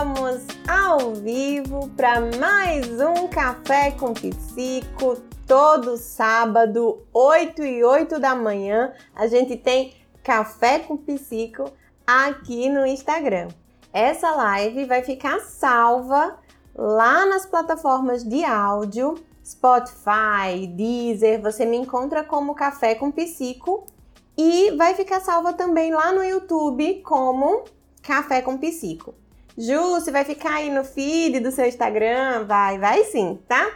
Estamos ao vivo para mais um Café com Psico. Todo sábado, 8 e 8 da manhã, a gente tem Café com Psico aqui no Instagram. Essa live vai ficar salva lá nas plataformas de áudio, Spotify, Deezer. Você me encontra como Café com Psico e vai ficar salva também lá no YouTube como Café com Psico. Ju, você vai ficar aí no feed do seu Instagram? Vai, vai sim, tá?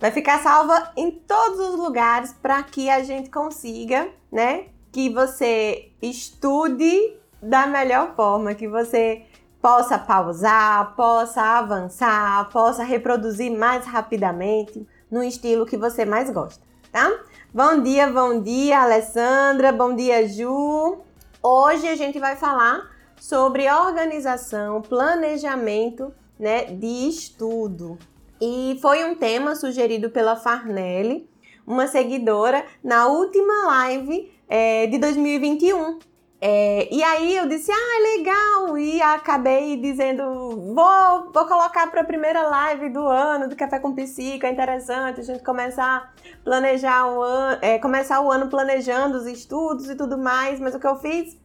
Vai ficar salva em todos os lugares para que a gente consiga, né? Que você estude da melhor forma, que você possa pausar, possa avançar, possa reproduzir mais rapidamente no estilo que você mais gosta, tá? Bom dia, bom dia, Alessandra, bom dia, Ju. Hoje a gente vai falar sobre organização, planejamento né, de estudo. E foi um tema sugerido pela Farnelli, uma seguidora, na última live é, de 2021. É, e aí eu disse, ah, legal! E acabei dizendo, vou, vou colocar para a primeira live do ano do Café com Psico, é interessante a gente começar a planejar o ano, é, começar o ano planejando os estudos e tudo mais, mas o que eu fiz?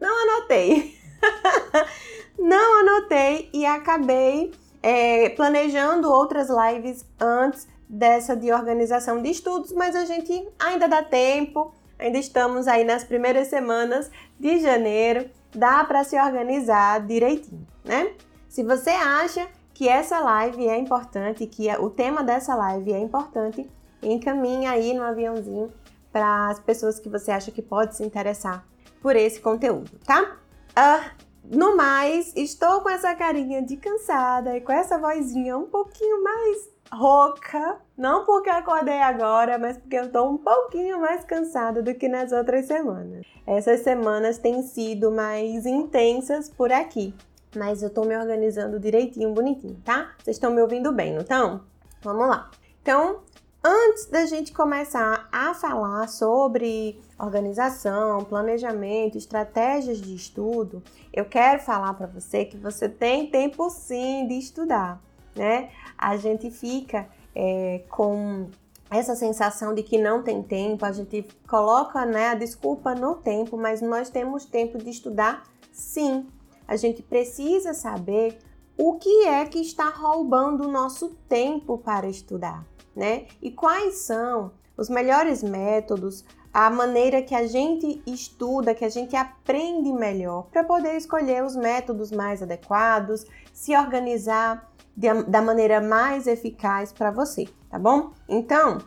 Não anotei. não anotei e acabei é, planejando outras lives antes dessa de organização de estudos, mas a gente ainda dá tempo, ainda estamos aí nas primeiras semanas de janeiro, dá para se organizar direitinho, né? Se você acha que essa live é importante, que é, o tema dessa live é importante, encaminhe aí no aviãozinho para as pessoas que você acha que pode se interessar por esse conteúdo, tá? Uh, no mais, estou com essa carinha de cansada e com essa vozinha um pouquinho mais rouca. Não porque acordei agora, mas porque eu estou um pouquinho mais cansada do que nas outras semanas. Essas semanas têm sido mais intensas por aqui. Mas eu estou me organizando direitinho, bonitinho, tá? Vocês estão me ouvindo bem, não estão? Vamos lá. Então, Antes da gente começar a falar sobre organização, planejamento, estratégias de estudo, eu quero falar para você que você tem tempo sim de estudar, né? A gente fica é, com essa sensação de que não tem tempo, a gente coloca né, a desculpa no tempo, mas nós temos tempo de estudar sim. A gente precisa saber o que é que está roubando o nosso tempo para estudar né? E quais são os melhores métodos, a maneira que a gente estuda, que a gente aprende melhor, para poder escolher os métodos mais adequados, se organizar de, da maneira mais eficaz para você, tá bom? Então,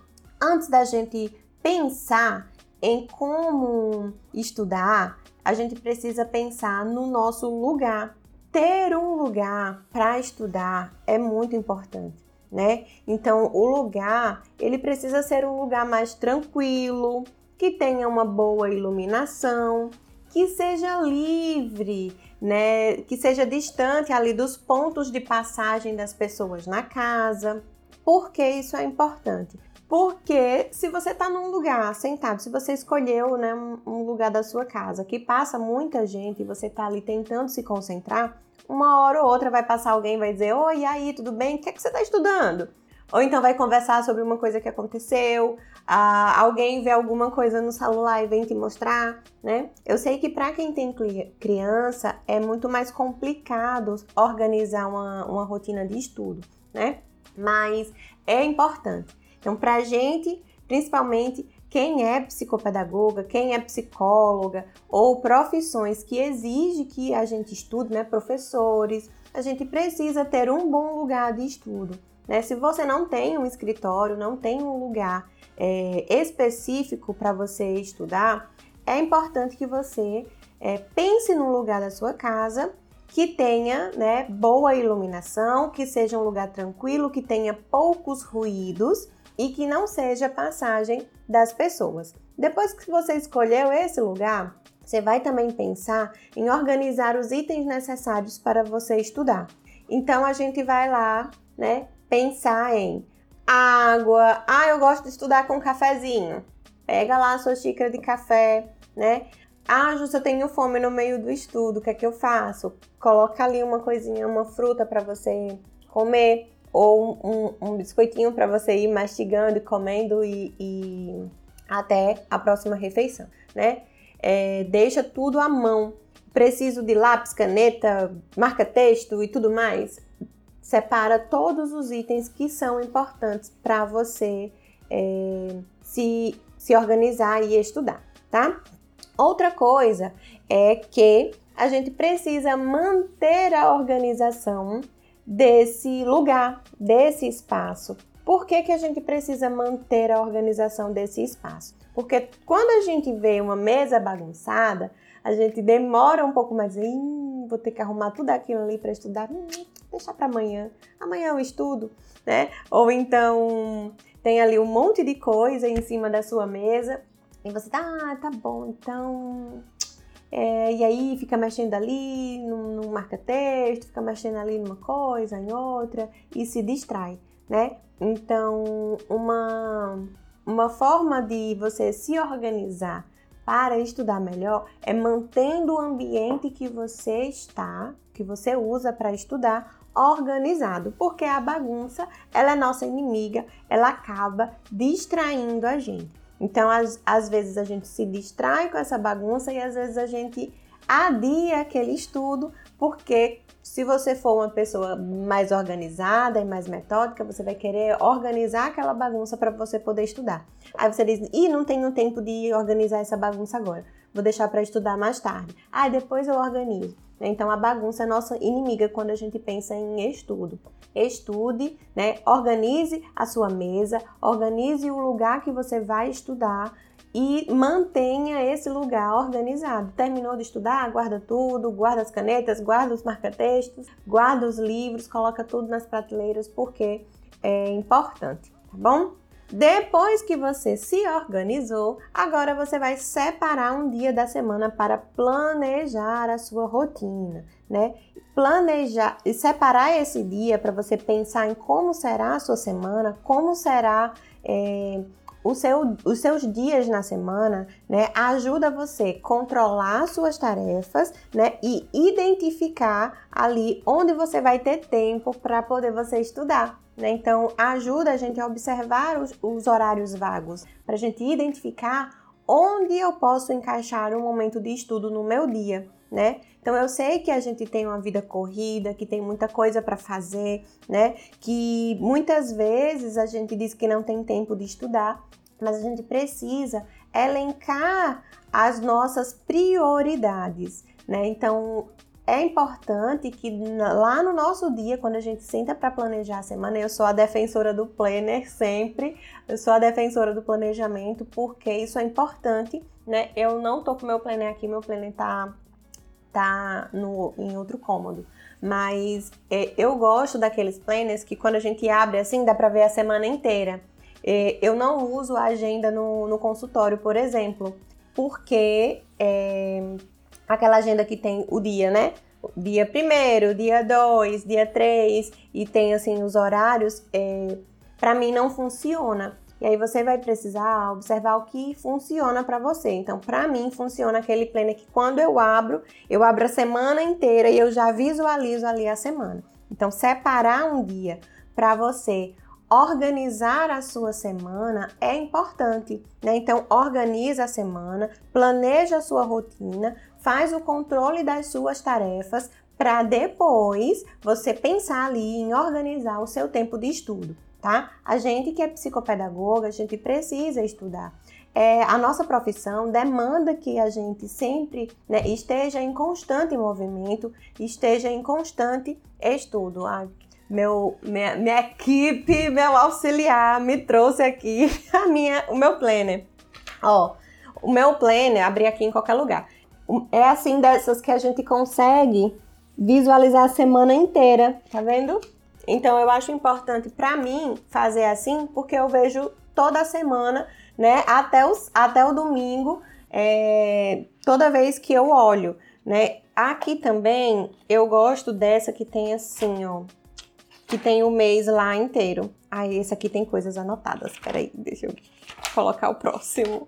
antes da gente pensar em como estudar, a gente precisa pensar no nosso lugar. Ter um lugar para estudar é muito importante né? Então, o lugar, ele precisa ser um lugar mais tranquilo, que tenha uma boa iluminação, que seja livre, né? Que seja distante ali dos pontos de passagem das pessoas na casa. Por que isso é importante? Porque se você está num lugar sentado, se você escolheu né, um lugar da sua casa que passa muita gente e você está ali tentando se concentrar, uma hora ou outra vai passar alguém vai dizer: Oi, e aí, tudo bem? O que, é que você está estudando? Ou então vai conversar sobre uma coisa que aconteceu, ah, alguém vê alguma coisa no celular e vem te mostrar, né? Eu sei que para quem tem criança é muito mais complicado organizar uma, uma rotina de estudo, né? Mas é importante. Então, para a gente, principalmente, quem é psicopedagoga, quem é psicóloga ou profissões que exige que a gente estude, né, professores, a gente precisa ter um bom lugar de estudo. Né? Se você não tem um escritório, não tem um lugar é, específico para você estudar, é importante que você é, pense num lugar da sua casa que tenha né, boa iluminação, que seja um lugar tranquilo, que tenha poucos ruídos e que não seja passagem das pessoas. Depois que você escolheu esse lugar, você vai também pensar em organizar os itens necessários para você estudar. Então a gente vai lá, né, pensar em água. Ah, eu gosto de estudar com cafezinho. Pega lá a sua xícara de café, né? Ah, Justa, eu tenho fome no meio do estudo, o que é que eu faço? Coloca ali uma coisinha, uma fruta para você comer, ou um, um biscoitinho para você ir mastigando e comendo e, e, até a próxima refeição, né? É, deixa tudo à mão. Preciso de lápis, caneta, marca-texto e tudo mais? Separa todos os itens que são importantes para você é, se, se organizar e estudar, tá? Outra coisa é que a gente precisa manter a organização desse lugar, desse espaço. Por que, que a gente precisa manter a organização desse espaço? Porque quando a gente vê uma mesa bagunçada, a gente demora um pouco mais. Vou ter que arrumar tudo aquilo ali para estudar. Hum, deixar para amanhã. Amanhã eu estudo, né? Ou então tem ali um monte de coisa em cima da sua mesa e você tá, ah, tá bom, então. É, e aí fica mexendo ali no, marca-texto, fica mexendo ali numa coisa, em outra, e se distrai, né? Então, uma, uma forma de você se organizar para estudar melhor é mantendo o ambiente que você está, que você usa para estudar, organizado, porque a bagunça, ela é nossa inimiga, ela acaba distraindo a gente. Então, às, às vezes a gente se distrai com essa bagunça e às vezes a gente adia aquele estudo, porque se você for uma pessoa mais organizada e mais metódica, você vai querer organizar aquela bagunça para você poder estudar. Aí você diz: "E não tenho tempo de organizar essa bagunça agora. Vou deixar para estudar mais tarde. Ah, depois eu organizo". Então a bagunça é nossa inimiga quando a gente pensa em estudo. Estude, né? Organize a sua mesa, organize o lugar que você vai estudar e mantenha esse lugar organizado. Terminou de estudar? Guarda tudo, guarda as canetas, guarda os marca-textos, guarda os livros, coloca tudo nas prateleiras porque é importante, tá bom? Depois que você se organizou, agora você vai separar um dia da semana para planejar a sua rotina, né? Planejar e separar esse dia para você pensar em como será a sua semana, como será é, seu, os seus dias na semana, né? Ajuda você a controlar suas tarefas, né? E identificar ali onde você vai ter tempo para poder você estudar. Né? Então, ajuda a gente a observar os, os horários vagos, para a gente identificar onde eu posso encaixar um momento de estudo no meu dia, né? Então eu sei que a gente tem uma vida corrida, que tem muita coisa para fazer, né? Que muitas vezes a gente diz que não tem tempo de estudar, mas a gente precisa elencar as nossas prioridades, né? Então é importante que lá no nosso dia, quando a gente senta para planejar a semana, eu sou a defensora do planner sempre, eu sou a defensora do planejamento, porque isso é importante, né? Eu não tô com meu planner aqui, meu planner tá, tá no, em outro cômodo. Mas é, eu gosto daqueles planners que quando a gente abre assim, dá para ver a semana inteira. É, eu não uso a agenda no, no consultório, por exemplo, porque é, aquela agenda que tem o dia, né? Dia primeiro, dia 2, dia 3 e tem assim os horários, é, para mim não funciona. E aí você vai precisar observar o que funciona para você. Então, para mim funciona aquele planner que quando eu abro, eu abro a semana inteira e eu já visualizo ali a semana. Então, separar um dia para você organizar a sua semana é importante, né? Então, organiza a semana, planeja a sua rotina, faz o controle das suas tarefas para depois você pensar ali em organizar o seu tempo de estudo, tá? A gente que é psicopedagoga, a gente precisa estudar. É, a nossa profissão demanda que a gente sempre né, esteja em constante movimento, esteja em constante estudo. Ah, meu, minha, minha equipe, meu auxiliar me trouxe aqui a minha, o meu planner. Ó, o meu planner, abri aqui em qualquer lugar é assim dessas que a gente consegue visualizar a semana inteira, tá vendo? Então eu acho importante para mim fazer assim, porque eu vejo toda semana, né, até, os, até o domingo, é, toda vez que eu olho, né? Aqui também eu gosto dessa que tem assim, ó, que tem o mês lá inteiro. Aí esse aqui tem coisas anotadas. Peraí, deixa eu colocar o próximo.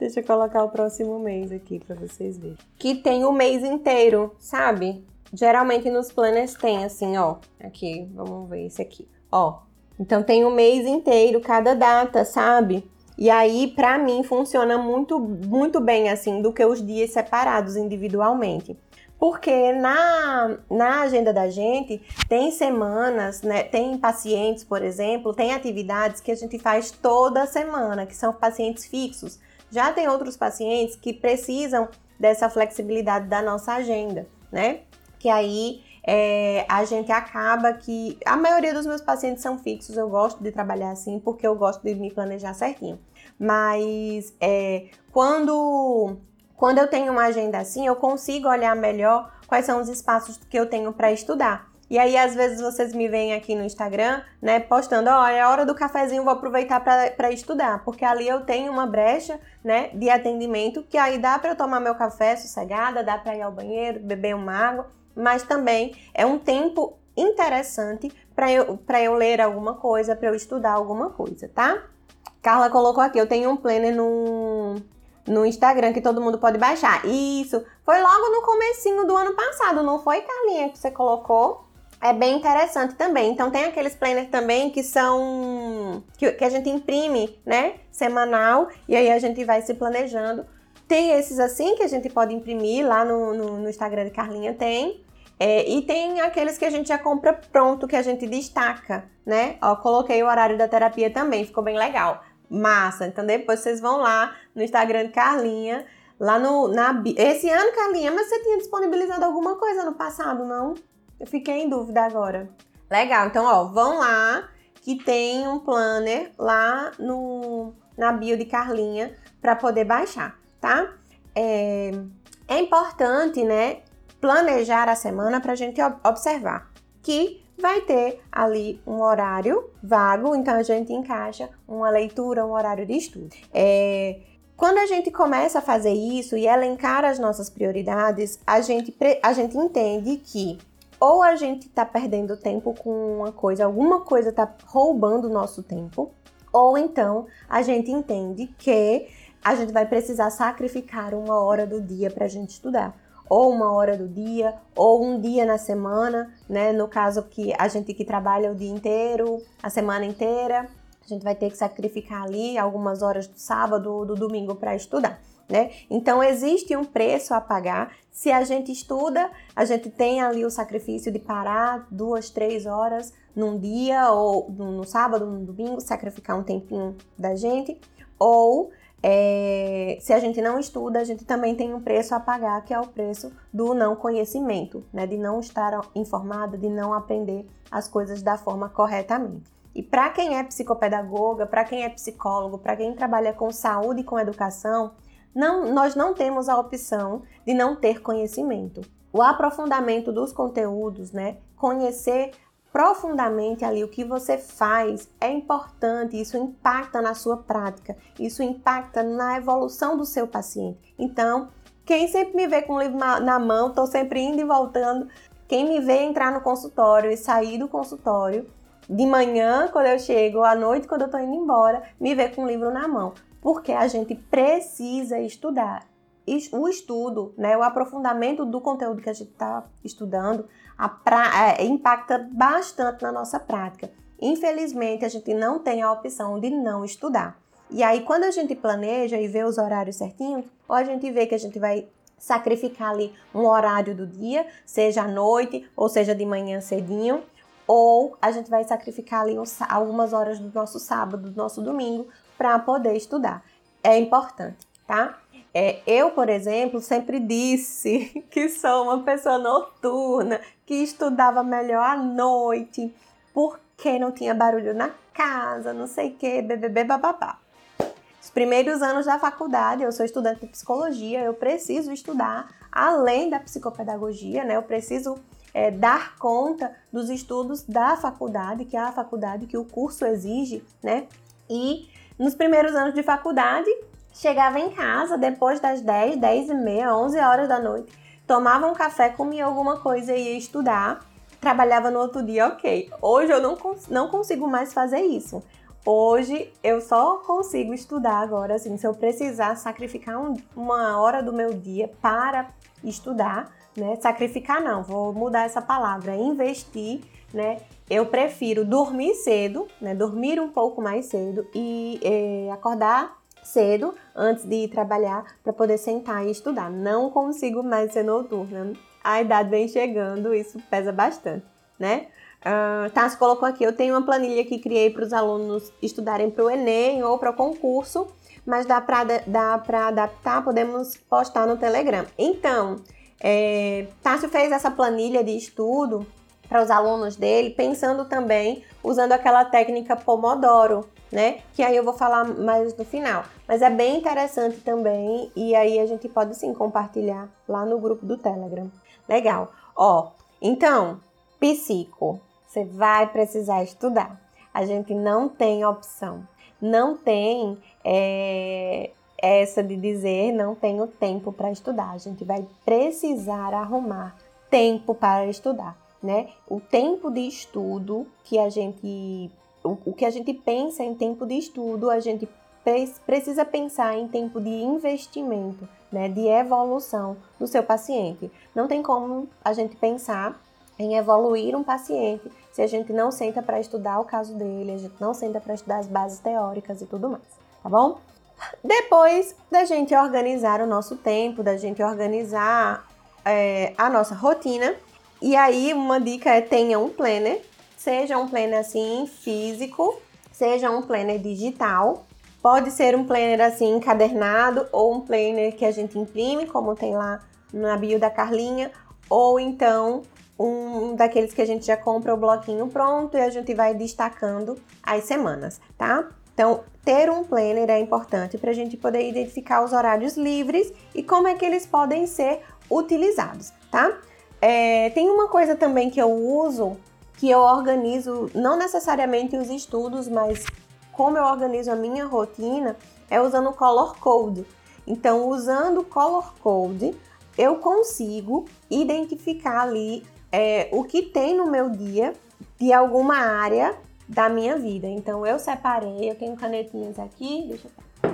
Deixa eu colocar o próximo mês aqui para vocês verem. Que tem o mês inteiro, sabe? Geralmente nos planners tem assim, ó. Aqui, vamos ver esse aqui. Ó. Então tem o mês inteiro, cada data, sabe? E aí, para mim, funciona muito, muito bem assim do que os dias separados individualmente. Porque na, na agenda da gente tem semanas, né, tem pacientes, por exemplo, tem atividades que a gente faz toda semana, que são pacientes fixos. Já tem outros pacientes que precisam dessa flexibilidade da nossa agenda, né? Que aí é, a gente acaba que. A maioria dos meus pacientes são fixos, eu gosto de trabalhar assim porque eu gosto de me planejar certinho. Mas é, quando quando eu tenho uma agenda assim, eu consigo olhar melhor quais são os espaços que eu tenho para estudar. E aí, às vezes, vocês me veem aqui no Instagram, né, postando, ó, oh, é hora do cafezinho, vou aproveitar para estudar, porque ali eu tenho uma brecha, né, de atendimento, que aí dá para eu tomar meu café sossegada, dá para ir ao banheiro, beber uma água, mas também é um tempo interessante para eu, eu ler alguma coisa, para eu estudar alguma coisa, tá? Carla colocou aqui, eu tenho um planner no, no Instagram que todo mundo pode baixar. Isso, foi logo no comecinho do ano passado, não foi, Carlinha, que você colocou? É bem interessante também. Então tem aqueles planners também que são que, que a gente imprime, né, semanal e aí a gente vai se planejando. Tem esses assim que a gente pode imprimir lá no, no, no Instagram de Carlinha tem. É, e tem aqueles que a gente já compra pronto, que a gente destaca, né? Ó, coloquei o horário da terapia também, ficou bem legal. Massa. Então depois vocês vão lá no Instagram de Carlinha, lá no na esse ano Carlinha, mas você tinha disponibilizado alguma coisa no passado, não? Eu fiquei em dúvida agora. Legal. Então, ó, vão lá que tem um planner lá no na bio de Carlinha para poder baixar, tá? É, é importante, né, planejar a semana para a gente observar que vai ter ali um horário vago, então a gente encaixa uma leitura, um horário de estudo. É, quando a gente começa a fazer isso e elencar as nossas prioridades, a gente, a gente entende que ou a gente está perdendo tempo com uma coisa, alguma coisa está roubando o nosso tempo, ou então a gente entende que a gente vai precisar sacrificar uma hora do dia para a gente estudar ou uma hora do dia, ou um dia na semana, né? No caso que a gente que trabalha o dia inteiro, a semana inteira, a gente vai ter que sacrificar ali algumas horas do sábado, do domingo para estudar. Né? Então existe um preço a pagar. Se a gente estuda, a gente tem ali o sacrifício de parar duas, três horas num dia ou no sábado, no domingo, sacrificar um tempinho da gente, ou é, se a gente não estuda, a gente também tem um preço a pagar, que é o preço do não conhecimento, né? de não estar informado, de não aprender as coisas da forma corretamente. E para quem é psicopedagoga, para quem é psicólogo, para quem trabalha com saúde e com educação, não, nós não temos a opção de não ter conhecimento. O aprofundamento dos conteúdos, né? Conhecer profundamente ali o que você faz é importante, isso impacta na sua prática, isso impacta na evolução do seu paciente. Então, quem sempre me vê com o livro na mão, estou sempre indo e voltando. Quem me vê entrar no consultório e sair do consultório, de manhã, quando eu chego, à noite, quando eu estou indo embora, me vê com o livro na mão. Porque a gente precisa estudar. O estudo, né, o aprofundamento do conteúdo que a gente está estudando, pra, é, impacta bastante na nossa prática. Infelizmente, a gente não tem a opção de não estudar. E aí, quando a gente planeja e vê os horários certinhos, ou a gente vê que a gente vai sacrificar ali um horário do dia, seja à noite ou seja de manhã cedinho, ou a gente vai sacrificar ali algumas horas do nosso sábado, do nosso domingo, para poder estudar. É importante, tá? É, eu, por exemplo, sempre disse que sou uma pessoa noturna, que estudava melhor à noite, porque não tinha barulho na casa, não sei o que, bebê, bababá. Os primeiros anos da faculdade, eu sou estudante de psicologia, eu preciso estudar além da psicopedagogia, né? Eu preciso é, dar conta dos estudos da faculdade, que é a faculdade que o curso exige, né? E nos primeiros anos de faculdade, Chegava em casa depois das 10, 10 e meia, 11 horas da noite, tomava um café, comia alguma coisa e ia estudar. Trabalhava no outro dia, ok. Hoje eu não, cons não consigo mais fazer isso. hoje eu só consigo estudar agora, assim, se eu precisar sacrificar um, uma hora do meu dia para estudar, né? Sacrificar não, vou mudar essa palavra, investir, né? Eu prefiro dormir cedo, né? Dormir um pouco mais cedo e é, acordar cedo antes de ir trabalhar para poder sentar e estudar. Não consigo mais ser noturna. A idade vem chegando, isso pesa bastante, né? Uh, colocou aqui, eu tenho uma planilha que criei para os alunos estudarem para o Enem ou para o concurso, mas dá para adaptar, podemos postar no Telegram. Então, é, Tássio fez essa planilha de estudo para os alunos dele, pensando também usando aquela técnica Pomodoro, né? Que aí eu vou falar mais no final. Mas é bem interessante também e aí a gente pode sim compartilhar lá no grupo do Telegram. Legal. Ó, então, psico, você vai precisar estudar. A gente não tem opção. Não tem é, essa de dizer não tenho tempo para estudar. A gente vai precisar arrumar tempo para estudar, né? O tempo de estudo que a gente o, o que a gente pensa em tempo de estudo, a gente precisa pensar em tempo de investimento, né, de evolução do seu paciente. Não tem como a gente pensar em evoluir um paciente se a gente não senta para estudar o caso dele, a gente não senta para estudar as bases teóricas e tudo mais, tá bom? Depois da gente organizar o nosso tempo, da gente organizar é, a nossa rotina, e aí uma dica é tenha um planner, seja um planner assim físico, seja um planner digital, pode ser um planner assim encadernado ou um planner que a gente imprime, como tem lá na bio da Carlinha, ou então um daqueles que a gente já compra o bloquinho pronto e a gente vai destacando as semanas, tá? Então, ter um planner é importante para a gente poder identificar os horários livres e como é que eles podem ser utilizados, tá? É, tem uma coisa também que eu uso, que eu organizo não necessariamente os estudos, mas como eu organizo a minha rotina, é usando o Color Code. Então, usando o Color Code, eu consigo identificar ali é, o que tem no meu dia de alguma área da minha vida. Então eu separei, eu tenho canetinhas aqui, deixa eu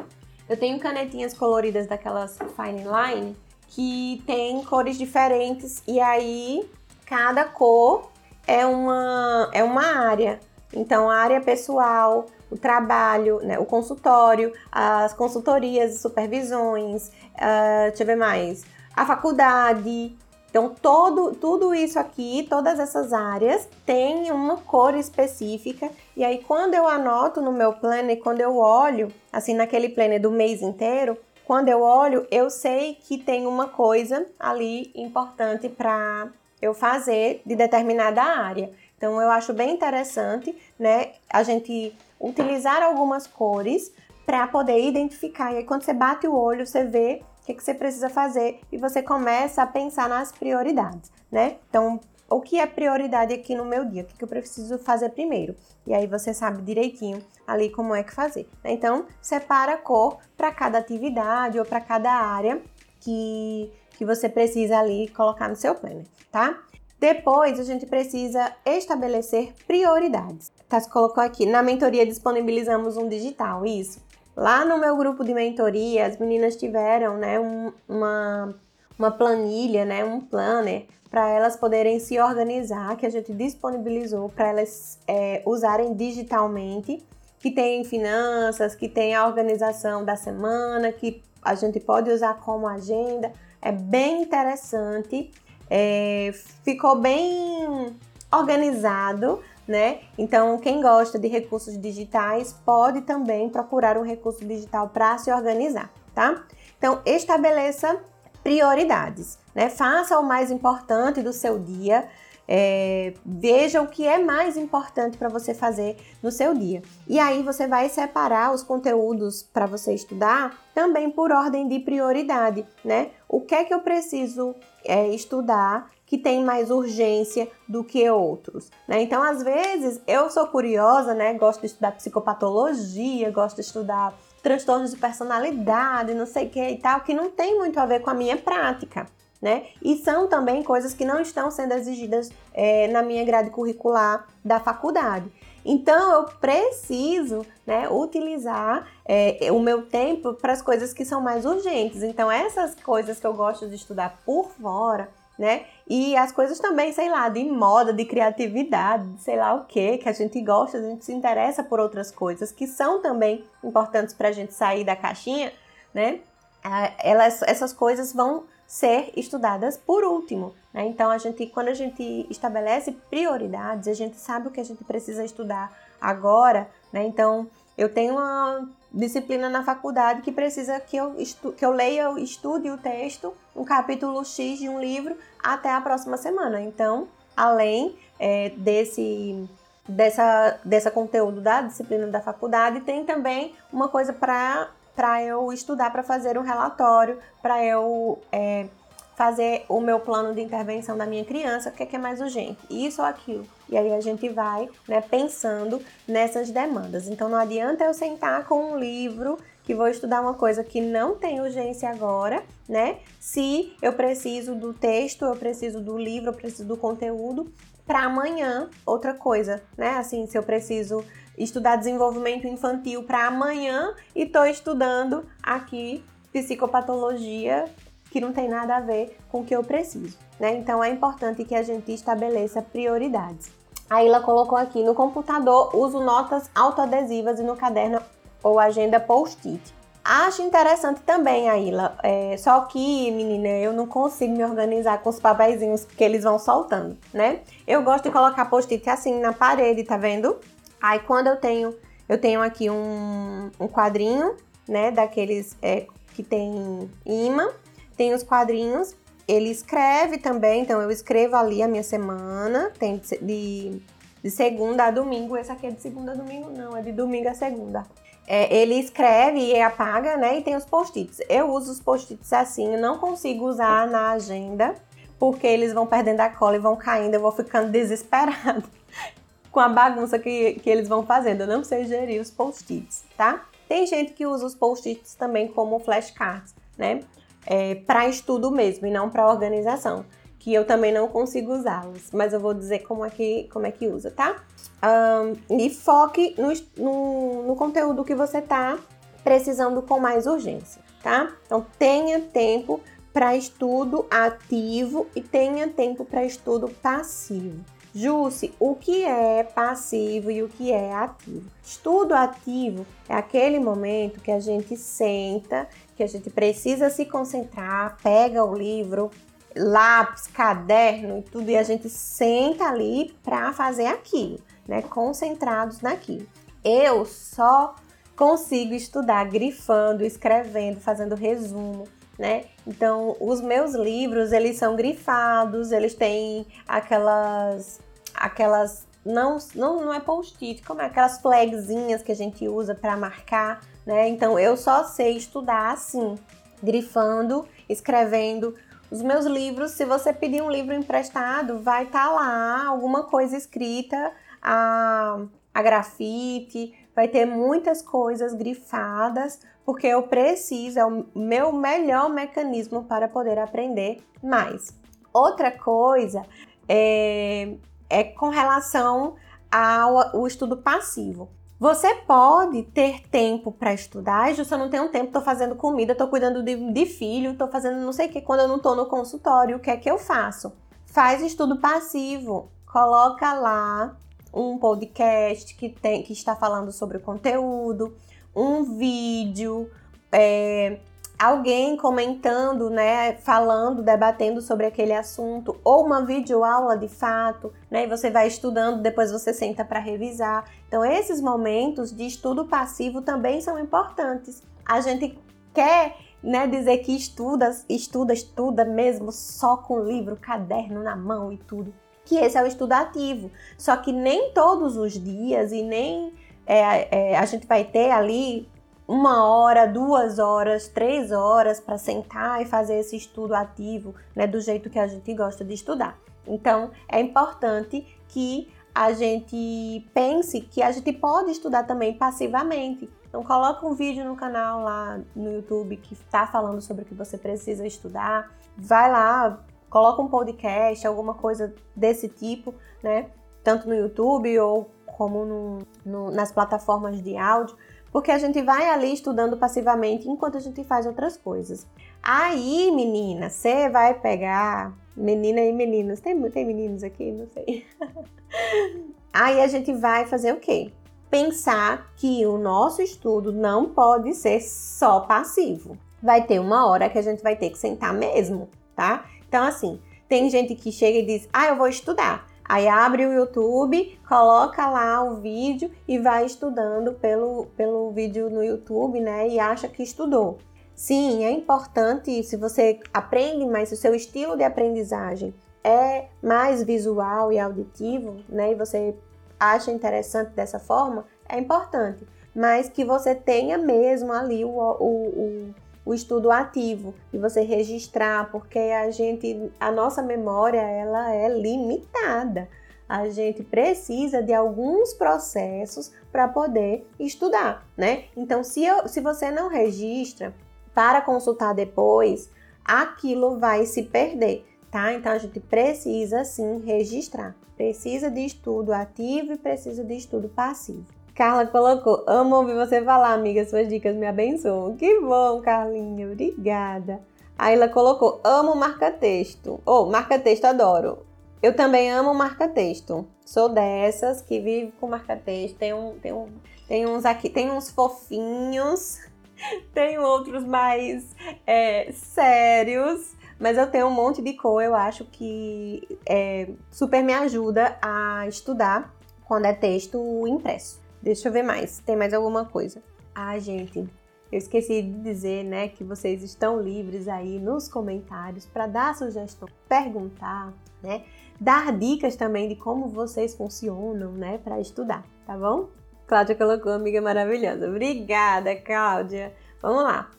Eu tenho canetinhas coloridas daquelas Fine Line que tem cores diferentes e aí cada cor é uma é uma área. Então a área pessoal, o trabalho, né, o consultório, as consultorias, supervisões, uh, deixa eu ver mais, a faculdade, então, todo, tudo isso aqui, todas essas áreas, tem uma cor específica. E aí, quando eu anoto no meu planner, quando eu olho, assim, naquele planner do mês inteiro, quando eu olho, eu sei que tem uma coisa ali importante para eu fazer de determinada área. Então, eu acho bem interessante, né, a gente utilizar algumas cores para poder identificar. E aí, quando você bate o olho, você vê que, que você precisa fazer e você começa a pensar nas prioridades, né? Então, o que é prioridade aqui no meu dia? O que, que eu preciso fazer primeiro? E aí você sabe direitinho ali como é que fazer. Né? Então, separa a cor para cada atividade ou para cada área que, que você precisa ali colocar no seu planner, tá? Depois, a gente precisa estabelecer prioridades. Tá, se colocou aqui, na mentoria disponibilizamos um digital, isso. Lá no meu grupo de mentoria, as meninas tiveram né, um, uma, uma planilha, né, um planner, para elas poderem se organizar, que a gente disponibilizou para elas é, usarem digitalmente, que tem finanças, que tem a organização da semana, que a gente pode usar como agenda. É bem interessante, é, ficou bem organizado né? Então, quem gosta de recursos digitais pode também procurar um recurso digital para se organizar, tá? Então, estabeleça prioridades, né? Faça o mais importante do seu dia. É, veja o que é mais importante para você fazer no seu dia. E aí você vai separar os conteúdos para você estudar também por ordem de prioridade, né? O que é que eu preciso é, estudar que tem mais urgência do que outros, né? Então, às vezes, eu sou curiosa, né? Gosto de estudar psicopatologia, gosto de estudar transtornos de personalidade, não sei o que e tal, que não tem muito a ver com a minha prática, né? E são também coisas que não estão sendo exigidas é, na minha grade curricular da faculdade. Então eu preciso né, utilizar é, o meu tempo para as coisas que são mais urgentes. Então essas coisas que eu gosto de estudar por fora, né? E as coisas também, sei lá, de moda, de criatividade, sei lá o que, que a gente gosta, a gente se interessa por outras coisas que são também importantes para a gente sair da caixinha, né? Ah, elas, essas coisas vão ser estudadas por último. Né? Então, a gente, quando a gente estabelece prioridades, a gente sabe o que a gente precisa estudar agora. Né? Então, eu tenho uma disciplina na faculdade que precisa que eu, estu que eu leia, estude o texto, um capítulo X de um livro, até a próxima semana. Então, além é, desse dessa, dessa conteúdo da disciplina da faculdade, tem também uma coisa para para eu estudar para fazer um relatório, para eu é, fazer o meu plano de intervenção da minha criança, o que é, que é mais urgente, isso ou aquilo. E aí a gente vai né, pensando nessas demandas. Então não adianta eu sentar com um livro que vou estudar uma coisa que não tem urgência agora, né? Se eu preciso do texto, eu preciso do livro, eu preciso do conteúdo para amanhã outra coisa, né? Assim, se eu preciso estudar desenvolvimento infantil para amanhã e estou estudando aqui psicopatologia que não tem nada a ver com o que eu preciso, né? Então é importante que a gente estabeleça prioridades. A Ila colocou aqui no computador uso notas autoadesivas e no caderno ou agenda post-it. Acho interessante também, Aila. É, só que, menina, eu não consigo me organizar com os papeizinhos que eles vão soltando, né? Eu gosto de colocar post-it assim na parede, tá vendo? Aí quando eu tenho, eu tenho aqui um, um quadrinho, né, daqueles é, que tem imã, tem os quadrinhos, ele escreve também, então eu escrevo ali a minha semana, tem de, de segunda a domingo, esse aqui é de segunda a domingo, não, é de domingo a segunda. É, ele escreve e apaga, né? E tem os post-its. Eu uso os post-its assim, eu não consigo usar na agenda, porque eles vão perdendo a cola e vão caindo, eu vou ficando desesperada com a bagunça que, que eles vão fazendo. Eu não sei gerir os post-its, tá? Tem gente que usa os post-its também como flashcards, né? É, para estudo mesmo e não para organização, que eu também não consigo usá-los, mas eu vou dizer como é que, como é que usa, tá? Um, e foque no, no, no conteúdo que você tá precisando com mais urgência, tá? Então tenha tempo para estudo ativo e tenha tempo para estudo passivo. Jusce, o que é passivo e o que é ativo? Estudo ativo é aquele momento que a gente senta, que a gente precisa se concentrar, pega o livro, lápis, caderno e tudo, e a gente senta ali para fazer aquilo, né? Concentrados naquilo. Eu só consigo estudar grifando, escrevendo, fazendo resumo, né? Então, os meus livros, eles são grifados, eles têm aquelas aquelas não não não é post-it, como é aquelas flagzinhas que a gente usa para marcar, né? Então, eu só sei estudar assim, grifando, escrevendo os meus livros, se você pedir um livro emprestado, vai estar tá lá alguma coisa escrita a, a grafite, vai ter muitas coisas grifadas, porque eu preciso, é o meu melhor mecanismo para poder aprender mais. Outra coisa é, é com relação ao, ao estudo passivo. Você pode ter tempo para estudar, e eu não tenho tempo, estou fazendo comida, estou cuidando de, de filho, estou fazendo não sei o que quando eu não estou no consultório, o que é que eu faço? Faz estudo passivo, coloca lá um podcast que, tem, que está falando sobre o conteúdo, um vídeo, é, alguém comentando, né, falando, debatendo sobre aquele assunto, ou uma videoaula de fato, né, e você vai estudando, depois você senta para revisar. Então, esses momentos de estudo passivo também são importantes. A gente quer né, dizer que estuda, estuda, estuda mesmo só com livro, caderno na mão e tudo que esse é o estudo ativo. Só que nem todos os dias e nem é, é, a gente vai ter ali uma hora, duas horas, três horas para sentar e fazer esse estudo ativo, né, do jeito que a gente gosta de estudar. Então, é importante que a gente pense que a gente pode estudar também passivamente. Então, coloca um vídeo no canal lá no YouTube que está falando sobre o que você precisa estudar. Vai lá, coloca um podcast, alguma coisa desse tipo, né? tanto no YouTube ou como no, no, nas plataformas de áudio, porque a gente vai ali estudando passivamente enquanto a gente faz outras coisas. Aí, menina, você vai pegar. Menina e meninos. Tem, tem meninos aqui? Não sei. Aí a gente vai fazer o quê? Pensar que o nosso estudo não pode ser só passivo. Vai ter uma hora que a gente vai ter que sentar mesmo, tá? Então, assim, tem gente que chega e diz: Ah, eu vou estudar. Aí abre o YouTube, coloca lá o vídeo e vai estudando pelo, pelo vídeo no YouTube, né? E acha que estudou. Sim, é importante se você aprende, mas se o seu estilo de aprendizagem é mais visual e auditivo, né? E você acha interessante dessa forma, é importante. Mas que você tenha mesmo ali o, o, o, o estudo ativo e você registrar, porque a gente, a nossa memória, ela é limitada. A gente precisa de alguns processos para poder estudar, né? Então, se, eu, se você não registra, para consultar depois, aquilo vai se perder, tá? Então a gente precisa sim registrar. Precisa de estudo ativo e precisa de estudo passivo. Carla colocou: Amo ouvir você falar, amiga. Suas dicas me abençoam. Que bom, Carlinha. Obrigada. A Ayla colocou: Amo marca-texto. Ou, oh, marca-texto, adoro. Eu também amo marca-texto. Sou dessas que vive com marca-texto. Tem, um, tem, um, tem uns aqui, tem uns fofinhos tenho outros mais é, sérios, mas eu tenho um monte de cor, eu acho que é, super me ajuda a estudar quando é texto impresso. Deixa eu ver mais, tem mais alguma coisa? Ah, gente, eu esqueci de dizer, né, que vocês estão livres aí nos comentários para dar sugestão, perguntar, né, dar dicas também de como vocês funcionam, né, para estudar, tá bom? Cláudia colocou amiga maravilhosa. Obrigada, Cláudia. Vamos lá.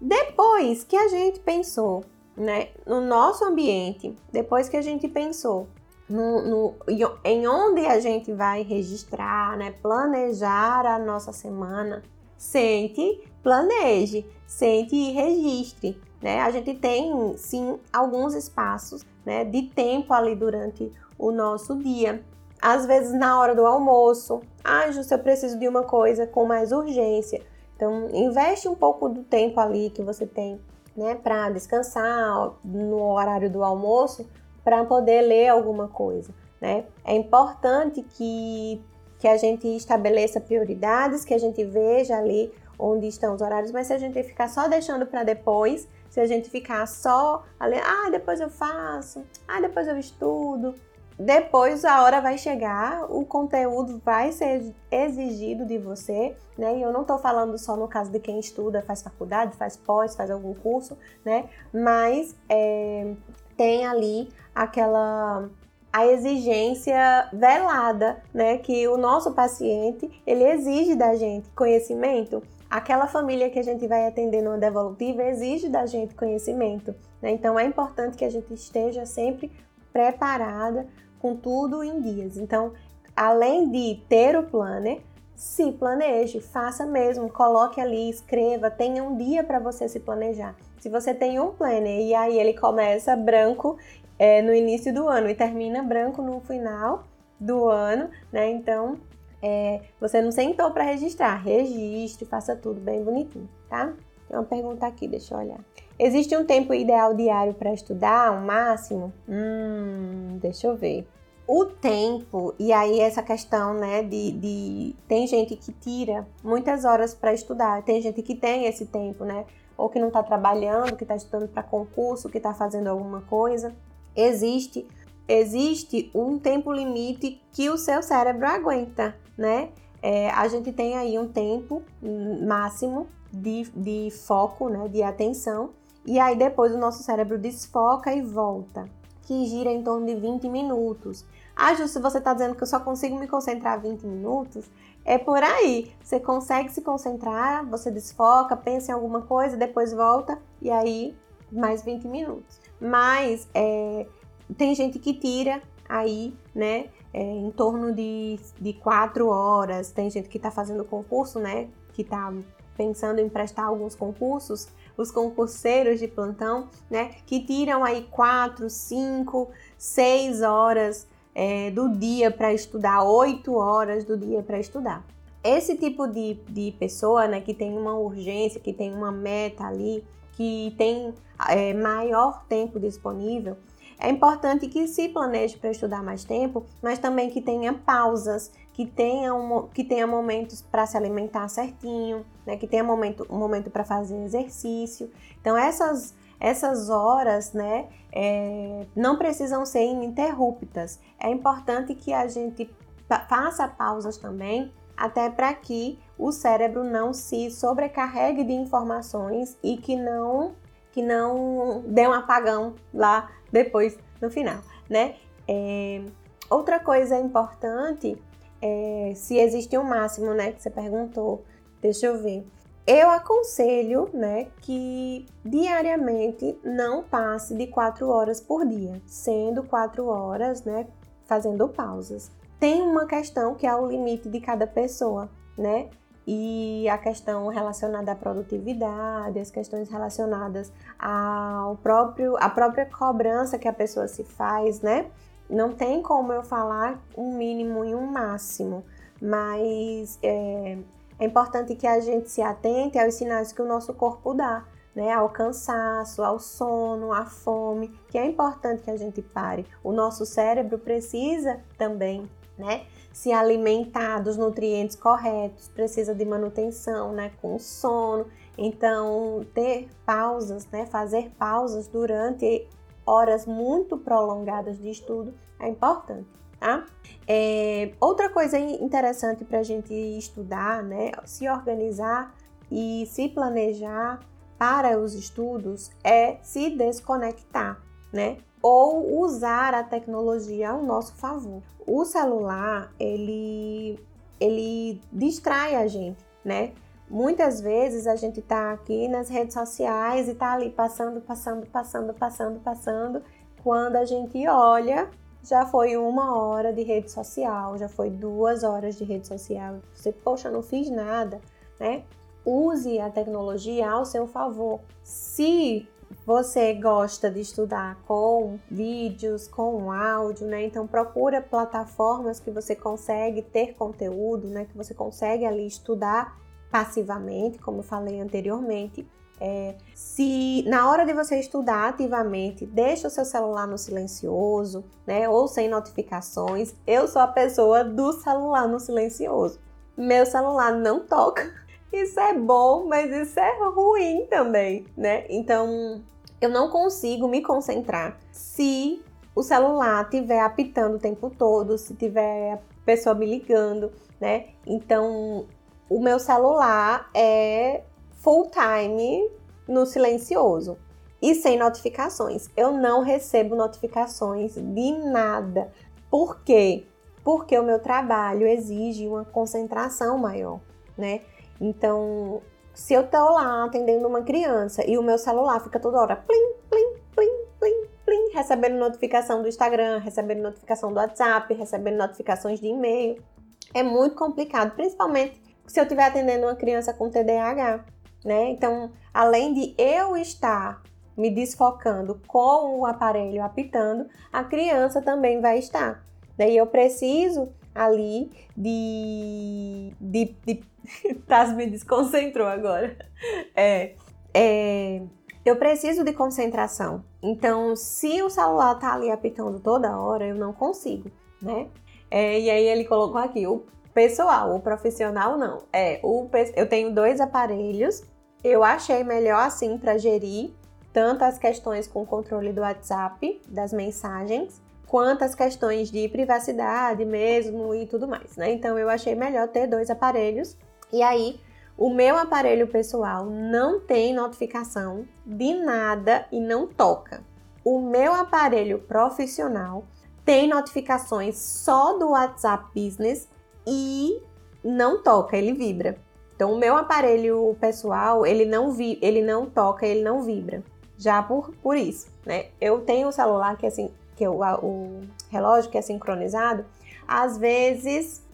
Depois que a gente pensou né, no nosso ambiente, depois que a gente pensou no, no, em onde a gente vai registrar, né, planejar a nossa semana, sente, planeje, sente e registre. Né? A gente tem sim alguns espaços né, de tempo ali durante o nosso dia às vezes na hora do almoço. Ah, Justo, eu preciso de uma coisa com mais urgência. Então, investe um pouco do tempo ali que você tem, né, para descansar no horário do almoço, para poder ler alguma coisa, né? É importante que que a gente estabeleça prioridades, que a gente veja ali onde estão os horários, mas se a gente ficar só deixando para depois, se a gente ficar só ali, ah, depois eu faço, ah, depois eu estudo, depois a hora vai chegar, o conteúdo vai ser exigido de você, né? E eu não estou falando só no caso de quem estuda, faz faculdade, faz pós, faz algum curso, né? Mas é, tem ali aquela a exigência velada, né? Que o nosso paciente ele exige da gente conhecimento. Aquela família que a gente vai atender numa devolutiva exige da gente conhecimento. Né? Então é importante que a gente esteja sempre preparada com tudo em dias. Então, além de ter o planner, se planeje, faça mesmo, coloque ali, escreva, tenha um dia para você se planejar. Se você tem um planner e aí ele começa branco é, no início do ano e termina branco no final do ano, né? Então é, você não sentou para registrar, registre, faça tudo bem bonitinho, tá? Tem uma pergunta aqui, deixa eu olhar. Existe um tempo ideal diário para estudar, um máximo? Hum, deixa eu ver. O tempo, e aí essa questão, né, de, de tem gente que tira muitas horas para estudar, tem gente que tem esse tempo, né, ou que não está trabalhando, que está estudando para concurso, que está fazendo alguma coisa. Existe, existe um tempo limite que o seu cérebro aguenta, né? É, a gente tem aí um tempo máximo de, de foco, né, de atenção, e aí depois o nosso cérebro desfoca e volta, que gira em torno de 20 minutos. Ah, Ju, se você está dizendo que eu só consigo me concentrar 20 minutos, é por aí. Você consegue se concentrar, você desfoca, pensa em alguma coisa, depois volta e aí mais 20 minutos. Mas é, tem gente que tira aí, né, é, em torno de, de 4 horas. Tem gente que está fazendo concurso, né, que está pensando em prestar alguns concursos os concurseiros de plantão, né, que tiram aí quatro, cinco, seis horas é, do dia para estudar, 8 horas do dia para estudar. Esse tipo de, de pessoa, né, que tem uma urgência, que tem uma meta ali, que tem é, maior tempo disponível, é importante que se planeje para estudar mais tempo, mas também que tenha pausas, que tenha, um, que tenha momentos para se alimentar certinho, né? que tenha momento, um momento para fazer exercício. Então, essas, essas horas né, é, não precisam ser ininterruptas. É importante que a gente faça pausas também, até para que o cérebro não se sobrecarregue de informações e que não que não dê um apagão lá depois no final, né? É, outra coisa importante é se existe um máximo, né? Que você perguntou. Deixa eu ver. Eu aconselho, né, que diariamente não passe de 4 horas por dia, sendo 4 horas, né, fazendo pausas. Tem uma questão que é o limite de cada pessoa, né? e a questão relacionada à produtividade, as questões relacionadas ao próprio, à própria cobrança que a pessoa se faz, né? Não tem como eu falar um mínimo e um máximo, mas é, é importante que a gente se atente aos sinais que o nosso corpo dá, né? Ao cansaço, ao sono, à fome, que é importante que a gente pare. O nosso cérebro precisa também, né? se alimentar dos nutrientes corretos, precisa de manutenção, né, com sono. Então, ter pausas, né, fazer pausas durante horas muito prolongadas de estudo é importante, tá? É, outra coisa interessante para a gente estudar, né, se organizar e se planejar para os estudos é se desconectar, né? ou usar a tecnologia ao nosso favor. O celular, ele, ele distrai a gente, né? Muitas vezes a gente tá aqui nas redes sociais e tá ali passando, passando, passando, passando, passando. Quando a gente olha, já foi uma hora de rede social, já foi duas horas de rede social. Você, poxa, não fiz nada, né? Use a tecnologia ao seu favor. Se você gosta de estudar com vídeos, com áudio, né? Então procura plataformas que você consegue ter conteúdo, né? Que você consegue ali estudar passivamente, como eu falei anteriormente. É, se na hora de você estudar ativamente, deixa o seu celular no silencioso, né? Ou sem notificações. Eu sou a pessoa do celular no silencioso. Meu celular não toca isso é bom, mas isso é ruim também, né? Então, eu não consigo me concentrar se o celular estiver apitando o tempo todo, se tiver a pessoa me ligando, né? Então, o meu celular é full time no silencioso e sem notificações. Eu não recebo notificações de nada. Por quê? Porque o meu trabalho exige uma concentração maior, né? Então, se eu tô lá atendendo uma criança e o meu celular fica toda hora plim, plim, plim, plim, plim, recebendo notificação do Instagram, recebendo notificação do WhatsApp, recebendo notificações de e-mail, é muito complicado, principalmente se eu estiver atendendo uma criança com TDAH, né? Então, além de eu estar me desfocando com o aparelho apitando, a criança também vai estar. Né? E eu preciso ali de. de, de me desconcentrou agora. É, é, eu preciso de concentração. Então, se o celular tá ali apitando toda hora, eu não consigo, né? É, e aí ele colocou aqui, o pessoal, o profissional não. É, o, eu tenho dois aparelhos. Eu achei melhor assim para gerir tanto as questões com o controle do WhatsApp, das mensagens, quanto as questões de privacidade mesmo e tudo mais, né? Então eu achei melhor ter dois aparelhos. E aí, o meu aparelho pessoal não tem notificação de nada e não toca. O meu aparelho profissional tem notificações só do WhatsApp Business e não toca, ele vibra. Então, o meu aparelho pessoal, ele não, vi, ele não toca, ele não vibra. Já por, por isso, né? Eu tenho um celular que, assim, que o, o relógio que é sincronizado, às vezes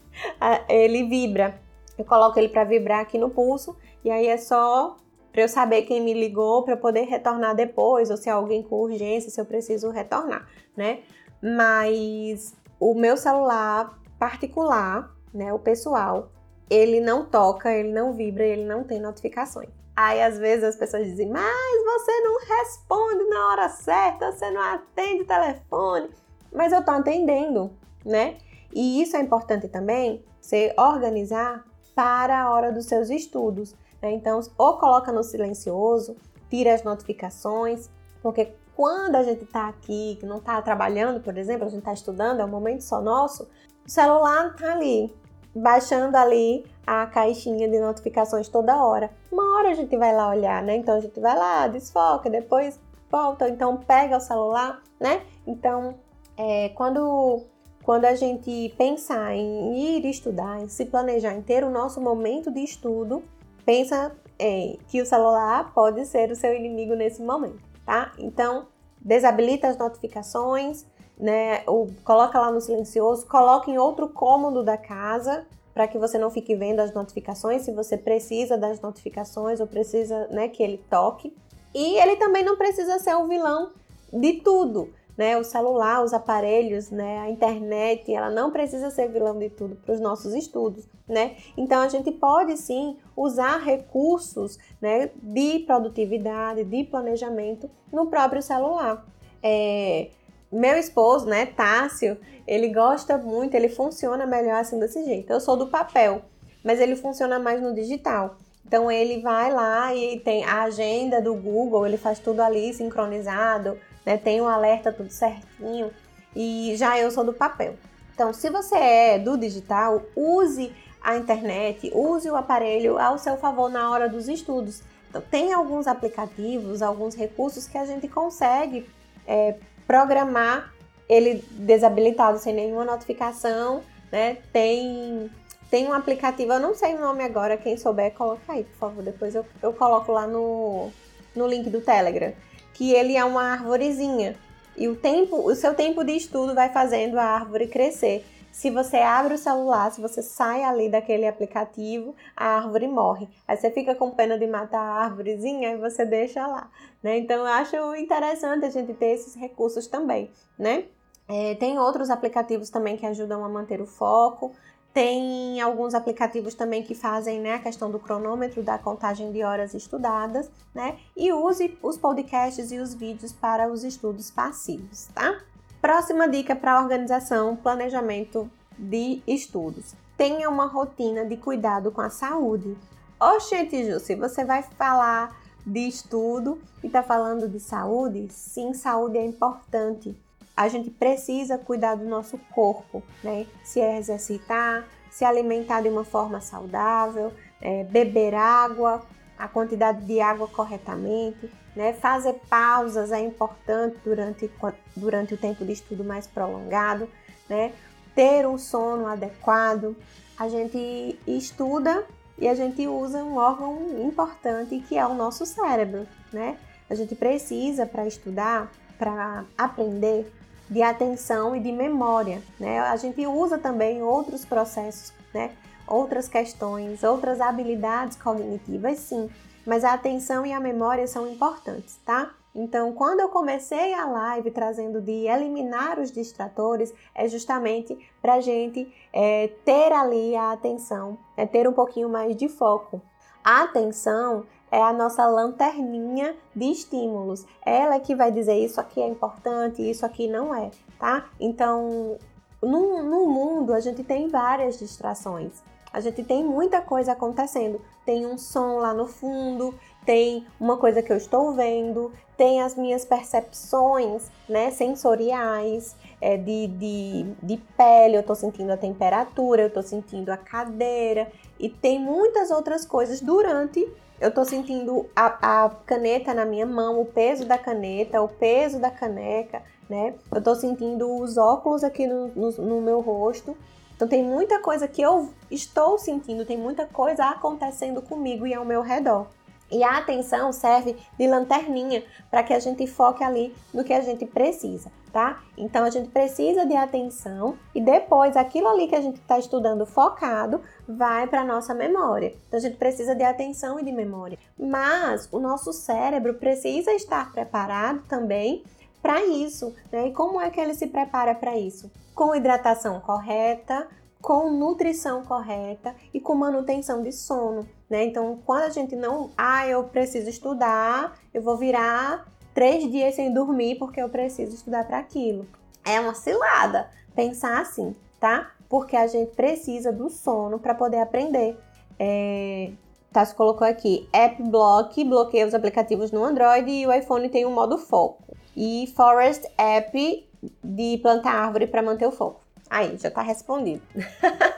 ele vibra. Eu coloco ele para vibrar aqui no pulso e aí é só para eu saber quem me ligou para poder retornar depois ou se é alguém com urgência, se eu preciso retornar, né? Mas o meu celular particular, né, o pessoal, ele não toca, ele não vibra, ele não tem notificações. Aí às vezes as pessoas dizem, mas você não responde na hora certa, você não atende o telefone. Mas eu tô atendendo, né? E isso é importante também, você organizar para a hora dos seus estudos. Né? Então, ou coloca no silencioso, tira as notificações, porque quando a gente está aqui, que não está trabalhando, por exemplo, a gente está estudando, é um momento só nosso, o celular está ali, baixando ali a caixinha de notificações toda hora. Uma hora a gente vai lá olhar, né? Então a gente vai lá, desfoca, depois volta, então pega o celular, né? Então, é, quando quando a gente pensar em ir estudar, em se planejar, em ter o nosso momento de estudo, pensa em que o celular pode ser o seu inimigo nesse momento, tá? Então, desabilita as notificações, né? Coloca lá no silencioso, coloca em outro cômodo da casa para que você não fique vendo as notificações, se você precisa das notificações ou precisa, né, que ele toque. E ele também não precisa ser o vilão de tudo né? O celular, os aparelhos, né? A internet, ela não precisa ser vilão de tudo para os nossos estudos, né? Então a gente pode sim usar recursos, né? De produtividade, de planejamento no próprio celular. É, meu esposo, né, Tássio, ele gosta muito, ele funciona melhor assim desse jeito. Eu sou do papel, mas ele funciona mais no digital. Então ele vai lá e tem a agenda do Google, ele faz tudo ali sincronizado, né? Tem o um alerta tudo certinho. E já eu sou do papel. Então, se você é do digital, use a internet, use o aparelho ao seu favor na hora dos estudos. Então, tem alguns aplicativos, alguns recursos que a gente consegue é, programar ele desabilitado sem nenhuma notificação, né? Tem tem um aplicativo, eu não sei o nome agora, quem souber, coloca aí, por favor. Depois eu, eu coloco lá no, no link do Telegram que ele é uma árvorezinha. E o tempo, o seu tempo de estudo vai fazendo a árvore crescer. Se você abre o celular, se você sai ali daquele aplicativo, a árvore morre. Aí você fica com pena de matar a árvorezinha e você deixa lá, né? Então eu acho interessante a gente ter esses recursos também, né? É, tem outros aplicativos também que ajudam a manter o foco. Tem alguns aplicativos também que fazem né, a questão do cronômetro, da contagem de horas estudadas, né? E use os podcasts e os vídeos para os estudos passivos, tá? Próxima dica para organização, planejamento de estudos. Tenha uma rotina de cuidado com a saúde. Oxente, Ju, se você vai falar de estudo e está falando de saúde, sim, saúde é importante a gente precisa cuidar do nosso corpo, né? Se exercitar, se alimentar de uma forma saudável, é, beber água, a quantidade de água corretamente, né? Fazer pausas é importante durante, durante o tempo de estudo mais prolongado, né? Ter um sono adequado. A gente estuda e a gente usa um órgão importante que é o nosso cérebro, né? A gente precisa para estudar, para aprender, de atenção e de memória. Né? A gente usa também outros processos, né? outras questões, outras habilidades cognitivas, sim, mas a atenção e a memória são importantes, tá? Então, quando eu comecei a live trazendo de eliminar os distratores, é justamente para a gente é, ter ali a atenção, é ter um pouquinho mais de foco. A atenção é a nossa lanterninha de estímulos. Ela é que vai dizer isso aqui é importante, isso aqui não é, tá? Então, no, no mundo a gente tem várias distrações. A gente tem muita coisa acontecendo. Tem um som lá no fundo, tem uma coisa que eu estou vendo, tem as minhas percepções né, sensoriais, é, de, de, de pele, eu estou sentindo a temperatura, eu estou sentindo a cadeira, e tem muitas outras coisas durante eu tô sentindo a, a, caneta na minha mão, o peso da caneta, o peso da caneca, né? Eu tô sentindo os óculos aqui no, no, no meu rosto. Então tem muita coisa que eu estou sentindo, tem muita coisa acontecendo comigo e ao meu redor. E a atenção serve de lanterninha para que a gente foque ali no que a gente precisa, tá? Então a gente precisa de atenção e depois aquilo ali que a gente está estudando focado vai para nossa memória. Então a gente precisa de atenção e de memória. Mas o nosso cérebro precisa estar preparado também para isso. Né? E como é que ele se prepara para isso? Com hidratação correta, com nutrição correta e com manutenção de sono. Né? Então, quando a gente não, ah, eu preciso estudar, eu vou virar três dias sem dormir porque eu preciso estudar para aquilo. É uma cilada pensar assim, tá? Porque a gente precisa do sono para poder aprender. É, Tassi colocou aqui, App Block bloqueia os aplicativos no Android e o iPhone tem um modo foco. E Forest App de plantar árvore para manter o foco. Aí, já está respondido.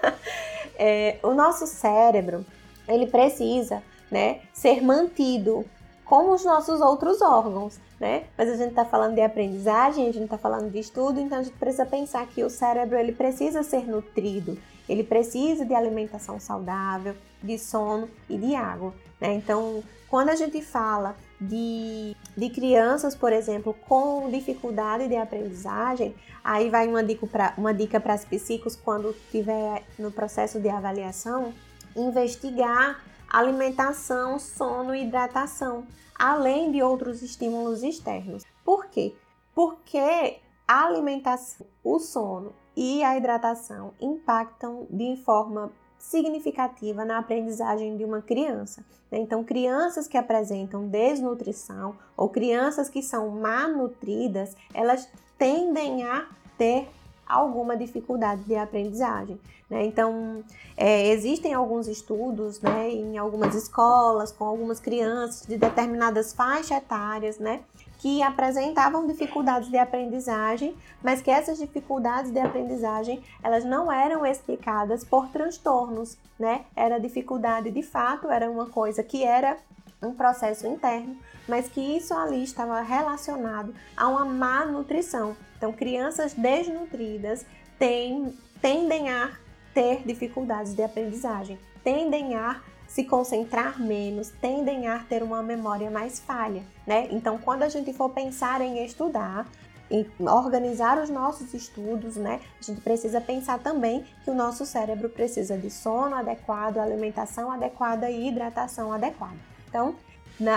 é, o nosso cérebro, ele precisa né, ser mantido como os nossos outros órgãos, né? Mas a gente está falando de aprendizagem, a gente está falando de estudo, então a gente precisa pensar que o cérebro ele precisa ser nutrido, ele precisa de alimentação saudável, de sono e de água. Né? Então, quando a gente fala de, de crianças, por exemplo, com dificuldade de aprendizagem, aí vai uma dica para uma dica para as psicos quando estiver no processo de avaliação, investigar alimentação, sono e hidratação, além de outros estímulos externos. Por quê? Porque a alimentação, o sono e a hidratação impactam de forma significativa na aprendizagem de uma criança. Né? Então, crianças que apresentam desnutrição ou crianças que são malnutridas, elas tendem a ter alguma dificuldade de aprendizagem. Né? Então, é, existem alguns estudos né, em algumas escolas com algumas crianças de determinadas faixas etárias, né, que apresentavam dificuldades de aprendizagem, mas que essas dificuldades de aprendizagem elas não eram explicadas por transtornos, né? Era dificuldade de fato, era uma coisa que era um processo interno, mas que isso ali estava relacionado a uma má nutrição. Então, crianças desnutridas têm, tendem a ter dificuldades de aprendizagem, tendem a se concentrar menos, tendem a ter uma memória mais falha, né? Então, quando a gente for pensar em estudar, em organizar os nossos estudos, né? A gente precisa pensar também que o nosso cérebro precisa de sono adequado, alimentação adequada e hidratação adequada. Então,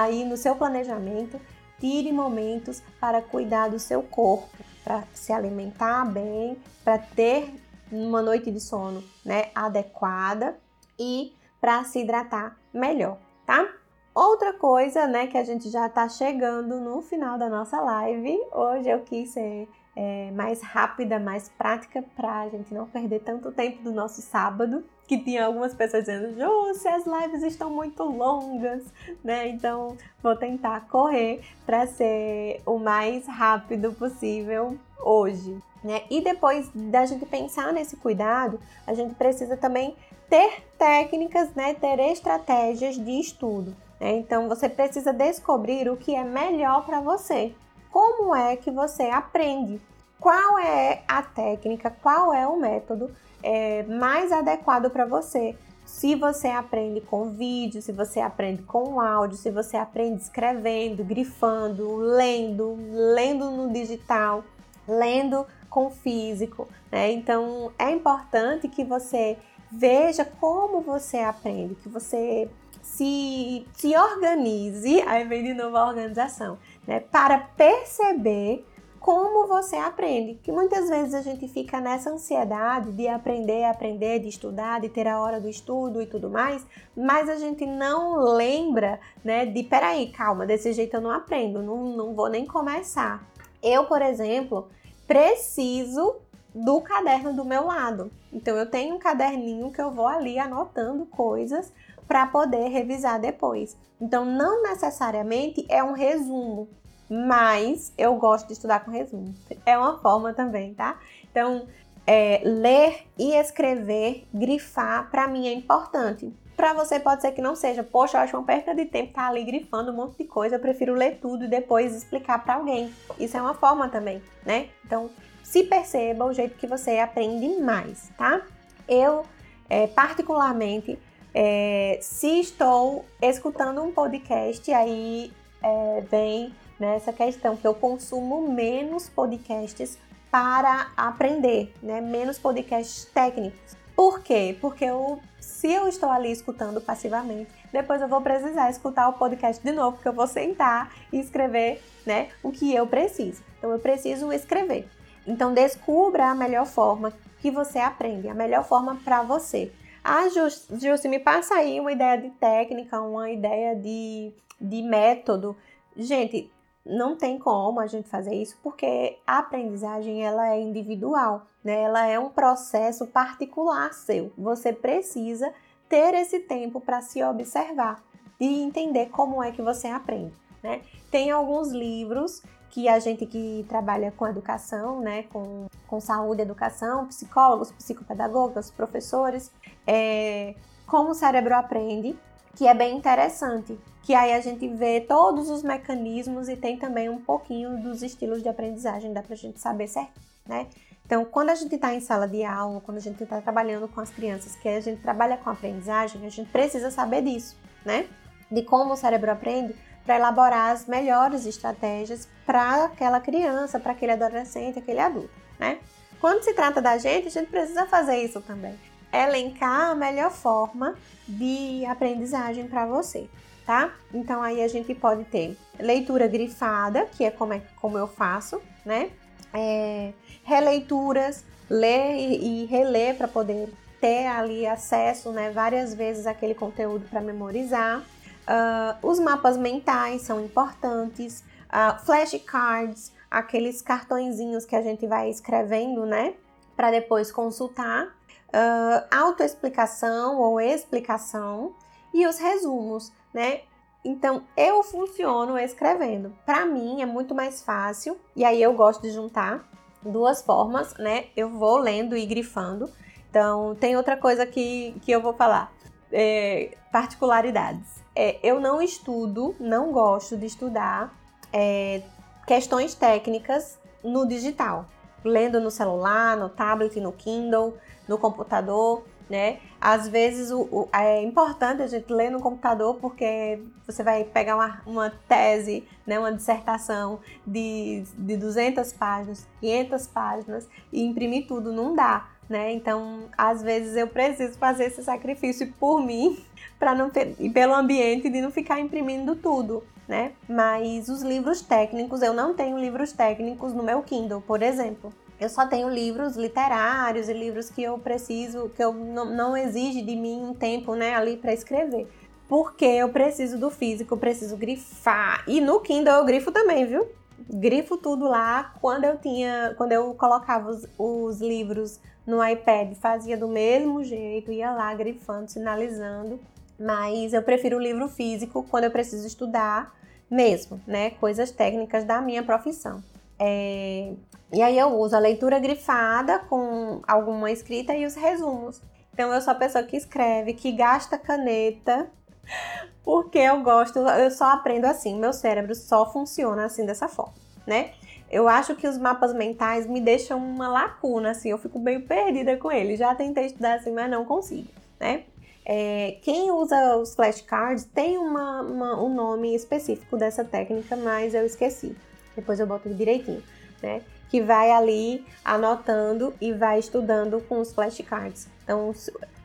aí no seu planejamento, tire momentos para cuidar do seu corpo, para se alimentar bem, para ter uma noite de sono, né, adequada e para se hidratar melhor, tá? Outra coisa, né, que a gente já está chegando no final da nossa live, hoje eu quis ser é, mais rápida, mais prática, para a gente não perder tanto tempo do nosso sábado, que tinha algumas pessoas dizendo, Jússi, as lives estão muito longas, né? Então vou tentar correr para ser o mais rápido possível hoje. Né? E depois da gente pensar nesse cuidado, a gente precisa também ter técnicas, né, ter estratégias de estudo. Né? Então você precisa descobrir o que é melhor para você. Como é que você aprende? Qual é a técnica? Qual é o método é, mais adequado para você? Se você aprende com vídeo, se você aprende com áudio, se você aprende escrevendo, grifando, lendo, lendo no digital, lendo com físico, né? Então é importante que você veja como você aprende, que você se, se organize, aí vem de novo a organização, né? Para perceber como você aprende. Que muitas vezes a gente fica nessa ansiedade de aprender, aprender, de estudar, de ter a hora do estudo e tudo mais, mas a gente não lembra, né? De peraí, calma, desse jeito eu não aprendo, não, não vou nem começar. Eu, por exemplo, preciso do caderno do meu lado. Então eu tenho um caderninho que eu vou ali anotando coisas para poder revisar depois. Então não necessariamente é um resumo, mas eu gosto de estudar com resumo. É uma forma também, tá? Então é, ler e escrever, grifar, para mim é importante. Para você pode ser que não seja. Poxa, eu acho uma perca de tempo estar tá ali grifando um monte de coisa. Eu prefiro ler tudo e depois explicar para alguém. Isso é uma forma também, né? Então, se perceba o jeito que você aprende mais, tá? Eu, é, particularmente, é, se estou escutando um podcast, aí é, vem nessa questão que eu consumo menos podcasts para aprender, né? Menos podcasts técnicos. Por quê? Porque eu se eu estou ali escutando passivamente, depois eu vou precisar escutar o podcast de novo, porque eu vou sentar e escrever, né, o que eu preciso. Então eu preciso escrever. Então descubra a melhor forma que você aprende, a melhor forma para você. Ah, Jussi, me passa aí uma ideia de técnica, uma ideia de, de método. Gente, não tem como a gente fazer isso porque a aprendizagem ela é individual, né? Ela é um processo particular seu. Você precisa ter esse tempo para se observar e entender como é que você aprende, né? Tem alguns livros que a gente que trabalha com educação, né, com, com saúde educação, psicólogos, psicopedagogos, professores, é, como o cérebro aprende, que é bem interessante, que aí a gente vê todos os mecanismos e tem também um pouquinho dos estilos de aprendizagem, dá pra gente saber certo, né? Então, quando a gente está em sala de aula, quando a gente está trabalhando com as crianças, que a gente trabalha com aprendizagem, a gente precisa saber disso, né? De como o cérebro aprende, para elaborar as melhores estratégias para aquela criança, para aquele adolescente, aquele adulto, né? Quando se trata da gente, a gente precisa fazer isso também. Elencar a melhor forma de aprendizagem para você, tá? Então aí a gente pode ter leitura grifada, que é como, é, como eu faço, né? É, releituras, ler e, reler para poder ter ali acesso, né, várias vezes aquele conteúdo para memorizar. Uh, os mapas mentais são importantes, uh, flashcards, aqueles cartõezinhos que a gente vai escrevendo, né, para depois consultar, uh, autoexplicação ou explicação e os resumos, né? Então eu funciono escrevendo. Para mim é muito mais fácil e aí eu gosto de juntar duas formas, né? Eu vou lendo e grifando. Então tem outra coisa que, que eu vou falar, é, particularidades é, eu não estudo, não gosto de estudar é, questões técnicas no digital, lendo no celular, no tablet, no Kindle, no computador, né? Às vezes o, o, é importante a gente ler no computador porque você vai pegar uma, uma tese, né, uma dissertação de, de 200 páginas, 500 páginas e imprimir tudo não dá, né? Então, às vezes eu preciso fazer esse sacrifício por mim para não ter, e pelo ambiente de não ficar imprimindo tudo, né? Mas os livros técnicos, eu não tenho livros técnicos no meu Kindle, por exemplo. Eu só tenho livros literários e livros que eu preciso, que eu não, não exige de mim um tempo, né, ali para escrever. Porque eu preciso do físico, preciso grifar. E no Kindle eu grifo também, viu? Grifo tudo lá. Quando eu tinha, quando eu colocava os, os livros no iPad, fazia do mesmo jeito, ia lá grifando, sinalizando mas eu prefiro o livro físico quando eu preciso estudar mesmo, né? Coisas técnicas da minha profissão. É... E aí eu uso a leitura grifada com alguma escrita e os resumos. Então eu sou a pessoa que escreve, que gasta caneta, porque eu gosto, eu só aprendo assim, meu cérebro só funciona assim dessa forma, né? Eu acho que os mapas mentais me deixam uma lacuna, assim, eu fico meio perdida com eles. Já tentei estudar assim, mas não consigo, né? É, quem usa os flashcards tem uma, uma, um nome específico dessa técnica, mas eu esqueci. Depois eu boto direitinho, né? Que vai ali anotando e vai estudando com os flashcards. Então,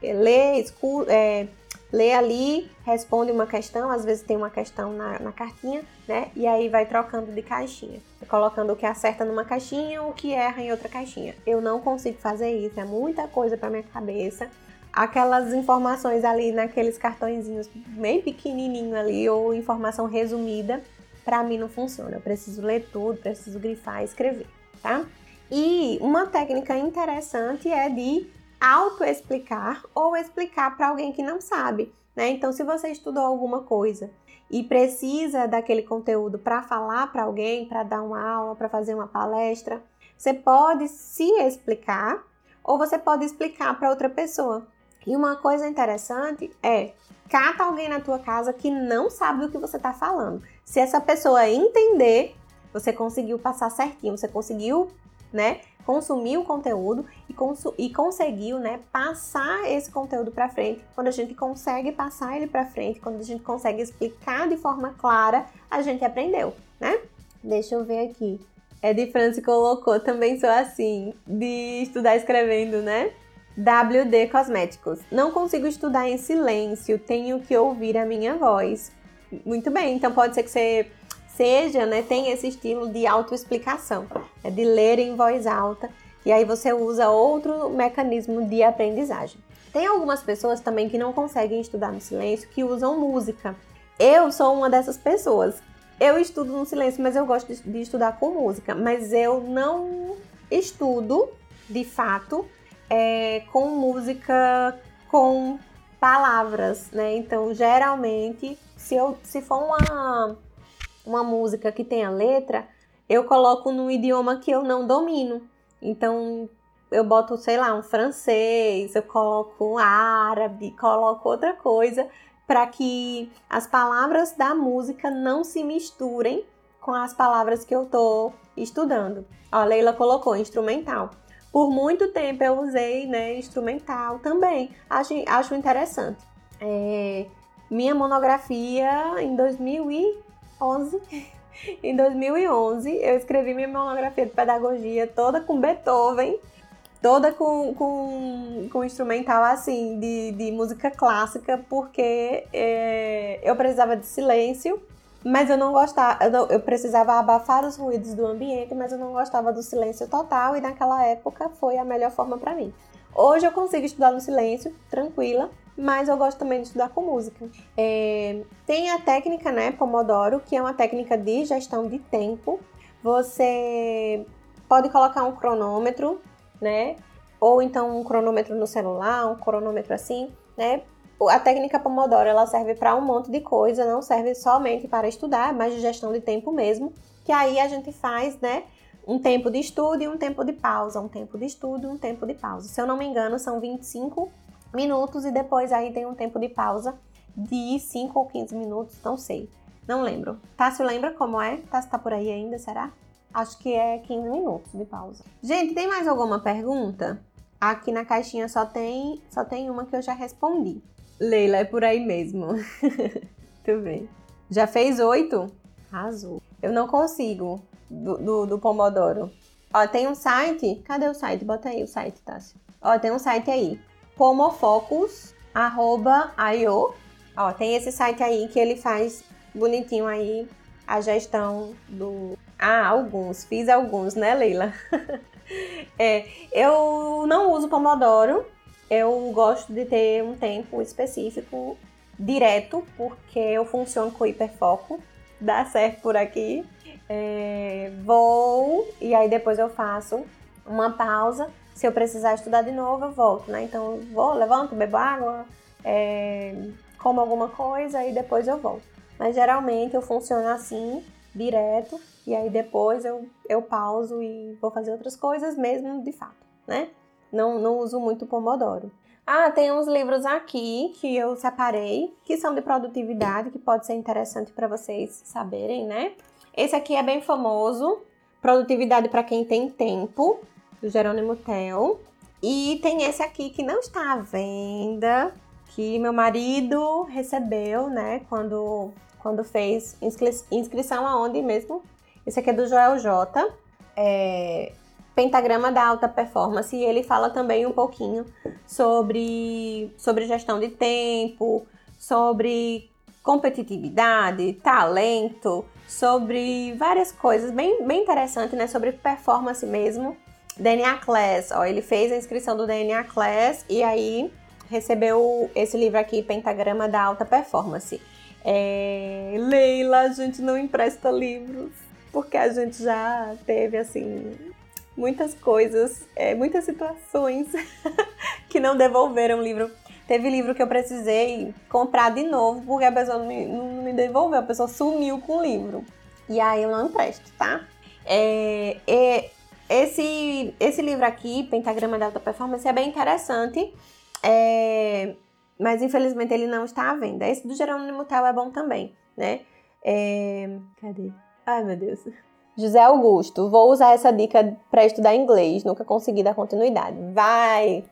lê, escu é, lê ali, responde uma questão, às vezes tem uma questão na, na cartinha, né? E aí vai trocando de caixinha, colocando o que acerta numa caixinha, o que erra em outra caixinha. Eu não consigo fazer isso, é muita coisa para minha cabeça aquelas informações ali naqueles cartõezinhos bem pequenininho ali ou informação resumida, para mim não funciona. Eu preciso ler tudo, preciso grifar escrever, tá? E uma técnica interessante é de auto-explicar ou explicar para alguém que não sabe, né? Então, se você estudou alguma coisa e precisa daquele conteúdo para falar para alguém, para dar uma aula, para fazer uma palestra, você pode se explicar ou você pode explicar para outra pessoa. E uma coisa interessante é cata alguém na tua casa que não sabe do que você está falando. Se essa pessoa entender, você conseguiu passar certinho, você conseguiu, né, consumir o conteúdo e, e conseguiu, né, passar esse conteúdo para frente. Quando a gente consegue passar ele para frente, quando a gente consegue explicar de forma clara, a gente aprendeu, né? Deixa eu ver aqui. Ed France colocou, também sou assim, de estudar escrevendo, né? WD Cosméticos. Não consigo estudar em silêncio, tenho que ouvir a minha voz. Muito bem, então pode ser que você seja, né, tem esse estilo de autoexplicação, é de ler em voz alta, e aí você usa outro mecanismo de aprendizagem. Tem algumas pessoas também que não conseguem estudar no silêncio, que usam música. Eu sou uma dessas pessoas. Eu estudo no silêncio, mas eu gosto de, estudar com música. Mas eu não estudo, de fato, é, com música com palavras, né? Então, geralmente, se, eu, se for uma, uma música que tenha letra, eu coloco num idioma que eu não domino. Então, eu boto, sei lá, um francês, eu coloco um árabe, coloco outra coisa, para que as palavras da música não se misturem com as palavras que eu tô estudando. A Leila colocou instrumental. Por muito tempo eu usei né, instrumental também. Acho, acho interessante. É, minha monografia em 2011. em 2011 eu escrevi minha monografia de pedagogia toda com Beethoven, toda com, com, com instrumental assim de, de música clássica, porque é, eu precisava de silêncio mas eu não gostava, eu, não, eu, precisava abafar os ruídos do ambiente, mas eu não gostava do silêncio total e naquela época foi a melhor forma para mim. Hoje eu consigo estudar no silêncio, tranquila, mas eu gosto também de estudar com música. É, tem a técnica, né, Pomodoro, que é uma técnica de gestão de tempo. Você pode colocar um cronômetro, né, ou então um cronômetro no celular, um cronômetro assim, né, a técnica Pomodoro ela serve para um monte de coisa, não serve somente para estudar, mas de gestão de tempo mesmo. Que aí a gente faz, né? Um tempo de estudo e um tempo de pausa, um tempo de estudo e um tempo de pausa. Se eu não me engano, são 25 minutos e depois aí tem um tempo de pausa de 5 ou 15 minutos, não sei. Não lembro. Tássio lembra como é? Tássio tá por aí ainda, será? Acho que é 15 minutos de pausa. Gente, tem mais alguma pergunta? Aqui na caixinha só tem, só tem uma que eu já respondi. Leila, é por aí mesmo. Muito bem. Já fez oito? Arrasou. Eu não consigo do, do, do, Pomodoro. Ó, tem um site. Cadê o site? Bota aí o site, Tássio. Ó, tem um site aí. pomofocus.io. Ó, tem esse site aí que ele faz bonitinho aí a gestão do. Ah, alguns. Fiz alguns, né, Leila? é, eu não uso Pomodoro eu gosto de ter um tempo específico direto, porque eu funciono com hiperfoco, dá certo por aqui. É, vou e aí depois eu faço uma pausa. Se eu precisar estudar de novo, eu volto, né? Então vou, levanto, bebo água, é, como alguma coisa e depois eu volto. Mas geralmente eu funciono assim, direto, e aí depois eu, eu pauso e vou fazer outras coisas mesmo de fato, né? Não, não uso muito Pomodoro. Ah, tem uns livros aqui que eu separei, que são de produtividade, que pode ser interessante para vocês saberem, né? Esse aqui é bem famoso, Produtividade para quem tem tempo, do Jerônimo Tel. E tem esse aqui que não está à venda, que meu marido recebeu, né, quando, quando fez inscri inscrição aonde mesmo? Esse aqui é do Joel J. É, Pentagrama da Alta Performance, e ele fala também um pouquinho sobre, sobre gestão de tempo, sobre competitividade, talento, sobre várias coisas bem, bem interessantes, né? Sobre performance mesmo. DNA Class, ó, ele fez a inscrição do DNA Class e aí recebeu esse livro aqui, Pentagrama da Alta Performance. É... Leila, a gente não empresta livros, porque a gente já teve, assim, muitas coisas, é, muitas situações que não devolveram livro. Teve livro que eu precisei comprar de novo porque a pessoa não me, não me devolveu, a pessoa sumiu com o livro. E aí eu não empresto, tá? É, é, esse, esse livro aqui, Pentagrama da Alta Performance, é bem interessante, é, mas infelizmente ele não está à venda. Esse do Jerônimo Tel é bom também, né? É, cadê? Ai, meu Deus. José Augusto, vou usar essa dica para estudar inglês, nunca consegui dar continuidade. Vai,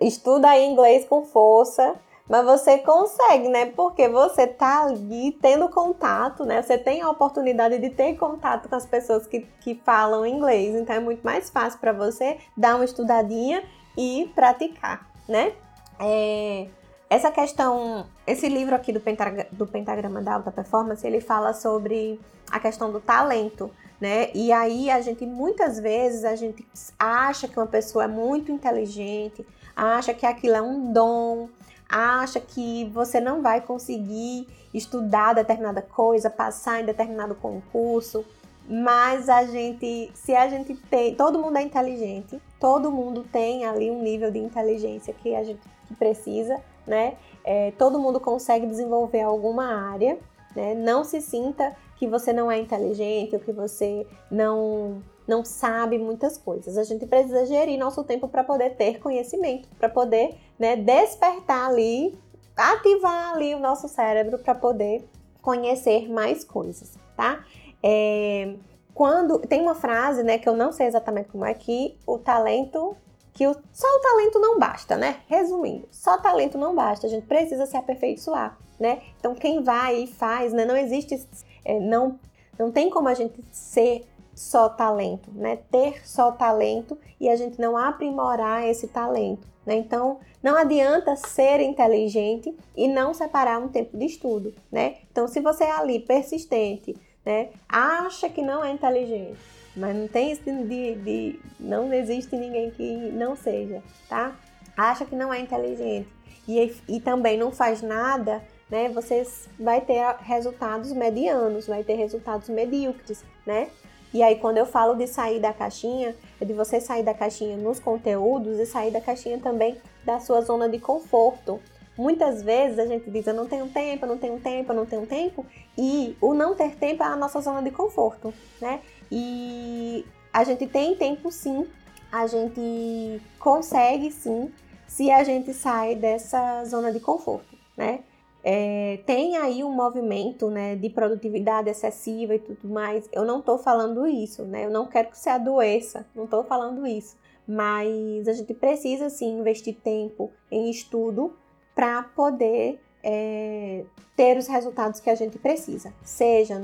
estuda aí inglês com força, mas você consegue, né? Porque você tá ali tendo contato, né? Você tem a oportunidade de ter contato com as pessoas que, que falam inglês, então é muito mais fácil para você dar uma estudadinha e praticar, né? É, essa questão, esse livro aqui do, do pentagrama da alta performance, ele fala sobre a questão do talento, né? E aí a gente muitas vezes a gente acha que uma pessoa é muito inteligente, acha que aquilo é um dom, acha que você não vai conseguir estudar determinada coisa, passar em determinado concurso, mas a gente, se a gente tem, todo mundo é inteligente, todo mundo tem ali um nível de inteligência que a gente precisa, né? É, todo mundo consegue desenvolver alguma área, né? Não se sinta que você não é inteligente ou que você não não sabe muitas coisas. A gente precisa gerir nosso tempo para poder ter conhecimento, para poder né, despertar ali, ativar ali o nosso cérebro para poder conhecer mais coisas, tá? É, quando tem uma frase, né, que eu não sei exatamente como é que o talento que o, só o talento não basta, né? Resumindo, só talento não basta, a gente precisa se aperfeiçoar, né? Então quem vai e faz, né? Não existe, é, não, não tem como a gente ser só talento, né? Ter só talento e a gente não aprimorar esse talento, né? Então não adianta ser inteligente e não separar um tempo de estudo, né? Então se você é ali persistente, né? Acha que não é inteligente, mas não tem isso de, de, não existe ninguém que não seja, tá? Acha que não é inteligente e, e também não faz nada, né? Você vai ter resultados medianos, vai ter resultados medíocres, né? E aí quando eu falo de sair da caixinha, é de você sair da caixinha nos conteúdos e sair da caixinha também da sua zona de conforto. Muitas vezes a gente diz, eu não tenho tempo, eu não tenho tempo, eu não tenho tempo, e o não ter tempo é a nossa zona de conforto, né? E a gente tem tempo sim, a gente consegue sim, se a gente sai dessa zona de conforto, né? É, tem aí um movimento né, de produtividade excessiva e tudo mais. Eu não estou falando isso, né? Eu não quero que você adoeça, não estou falando isso. Mas a gente precisa sim investir tempo em estudo para poder é, ter os resultados que a gente precisa, seja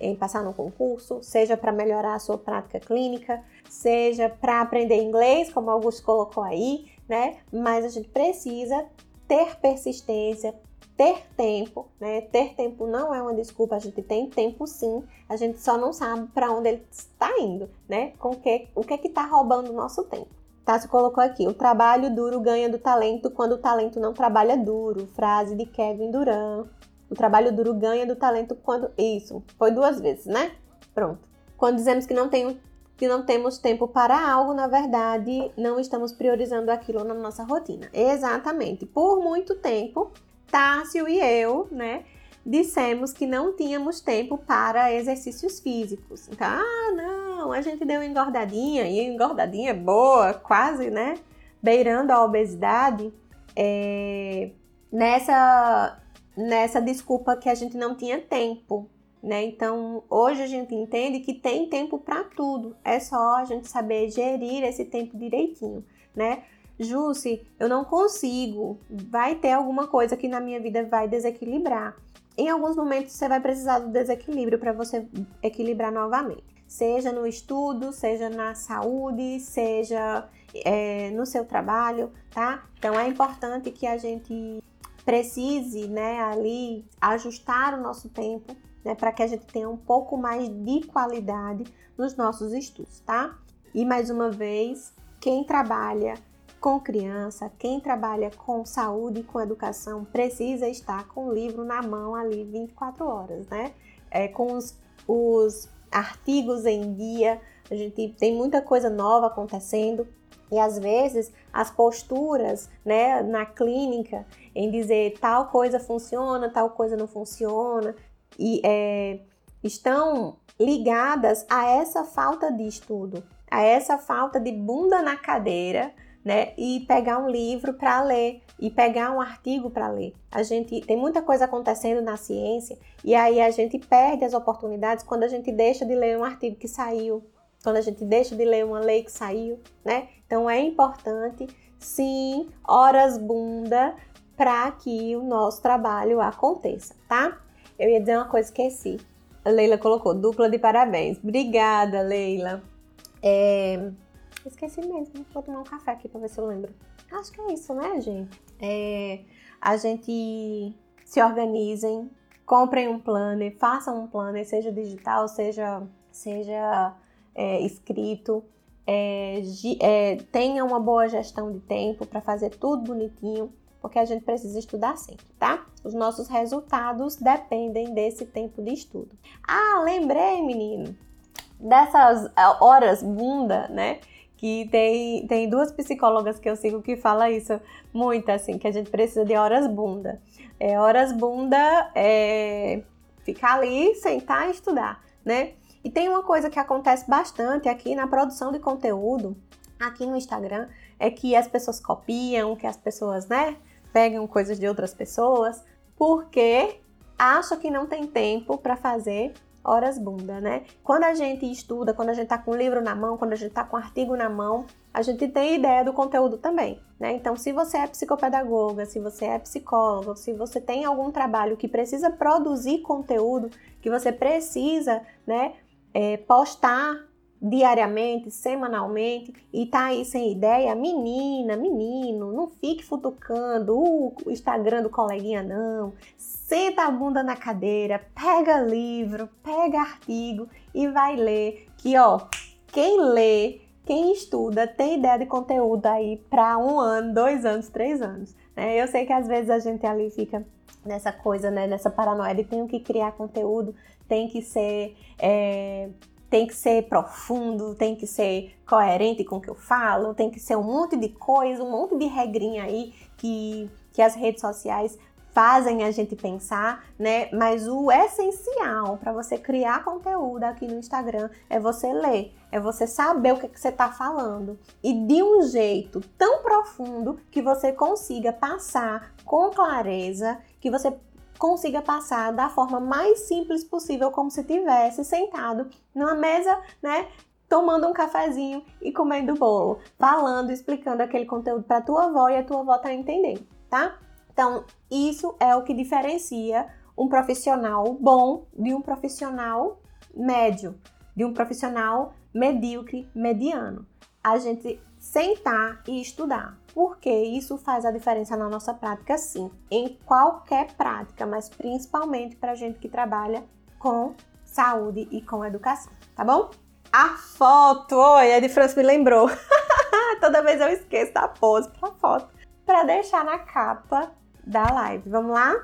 em passar no concurso, seja para melhorar a sua prática clínica, seja para aprender inglês, como Augusto colocou aí, né? Mas a gente precisa ter persistência, ter tempo, né? Ter tempo não é uma desculpa, a gente tem tempo sim, a gente só não sabe para onde ele está indo, né? Com que, o que é que está roubando o nosso tempo. Tassi colocou aqui: o trabalho duro ganha do talento quando o talento não trabalha duro. Frase de Kevin Durant. O trabalho duro ganha do talento quando. Isso, foi duas vezes, né? Pronto. Quando dizemos que não, tenho, que não temos tempo para algo, na verdade, não estamos priorizando aquilo na nossa rotina. Exatamente. Por muito tempo, Tássio e eu, né, dissemos que não tínhamos tempo para exercícios físicos. Então, ah, não, a gente deu engordadinha, e engordadinha boa, quase, né? Beirando a obesidade, é, nessa, nessa desculpa que a gente não tinha tempo. Né? Então, hoje a gente entende que tem tempo para tudo, é só a gente saber gerir esse tempo direitinho, né? Jusce, eu não consigo, vai ter alguma coisa que na minha vida vai desequilibrar em alguns momentos você vai precisar do desequilíbrio para você equilibrar novamente. Seja no estudo, seja na saúde, seja é, no seu trabalho, tá? Então é importante que a gente precise, né, ali ajustar o nosso tempo, né, para que a gente tenha um pouco mais de qualidade nos nossos estudos, tá? E mais uma vez, quem trabalha com criança, quem trabalha com saúde e com educação precisa estar com o livro na mão ali 24 horas, né? É, com os, os artigos em dia, a gente tem muita coisa nova acontecendo e às vezes as posturas né, na clínica em dizer tal coisa funciona, tal coisa não funciona, e é, estão ligadas a essa falta de estudo, a essa falta de bunda na cadeira né? E pegar um livro para ler e pegar um artigo para ler. A gente tem muita coisa acontecendo na ciência e aí a gente perde as oportunidades quando a gente deixa de ler um artigo que saiu, quando a gente deixa de ler uma lei que saiu, né? Então é importante, sim, horas bunda para que o nosso trabalho aconteça, tá? Eu ia dizer uma coisa, esqueci. A Leila colocou dupla de parabéns. Obrigada, Leila. É, Esqueci mesmo. Vou tomar um café aqui pra ver se eu lembro. Acho que é isso, né, gente? É, a gente se organizem, comprem um planner, façam um planner, seja digital, seja, seja é, escrito. É, é, tenha uma boa gestão de tempo para fazer tudo bonitinho, porque a gente precisa estudar sempre, tá? Os nossos resultados dependem desse tempo de estudo. Ah, lembrei, menino, dessas é, horas bunda, né? Que tem, tem duas psicólogas que eu sigo que fala isso muito, assim, que a gente precisa de horas bunda. É, horas bunda é ficar ali, sentar e estudar, né? E tem uma coisa que acontece bastante aqui na produção de conteúdo, aqui no Instagram, é que as pessoas copiam, que as pessoas, né, pegam coisas de outras pessoas, porque acham que não tem tempo para fazer horas bunda, né? Quando a gente estuda, quando a gente tá com o livro na mão, quando a gente tá com o artigo na mão, a gente tem ideia do conteúdo também, né? Então, se você é psicopedagoga, se você é psicólogo, se você tem algum trabalho que precisa produzir conteúdo, que você precisa, né, é, postar diariamente, semanalmente e tá aí sem ideia, menina, menino, não fique futucando o Instagram do coleguinha não. Senta a bunda na cadeira, pega livro, pega artigo e vai ler. Que ó, quem lê, quem estuda tem ideia de conteúdo aí para um ano, dois anos, três anos. Né? Eu sei que às vezes a gente ali fica nessa coisa, né, nessa paranoia de tenho que criar conteúdo, tem que ser é, tem que ser profundo, tem que ser coerente com o que eu falo, tem que ser um monte de coisa, um monte de regrinha aí que, que as redes sociais fazem a gente pensar, né? Mas o essencial para você criar conteúdo aqui no Instagram é você ler, é você saber o que, que você está falando e de um jeito tão profundo que você consiga passar com clareza, que você consiga passar da forma mais simples possível, como se tivesse sentado numa mesa, né? Tomando um cafezinho e comendo bolo, falando, explicando aquele conteúdo para tua avó e a tua avó tá entendendo, tá? Então, isso é o que diferencia um profissional bom de um profissional médio, de um profissional medíocre, mediano. A gente sentar e estudar porque isso faz a diferença na nossa prática, sim, em qualquer prática, mas principalmente para gente que trabalha com saúde e com educação, tá bom? A foto, oi, a de França me lembrou. Toda vez eu esqueço da pose para foto, para deixar na capa da live. Vamos lá?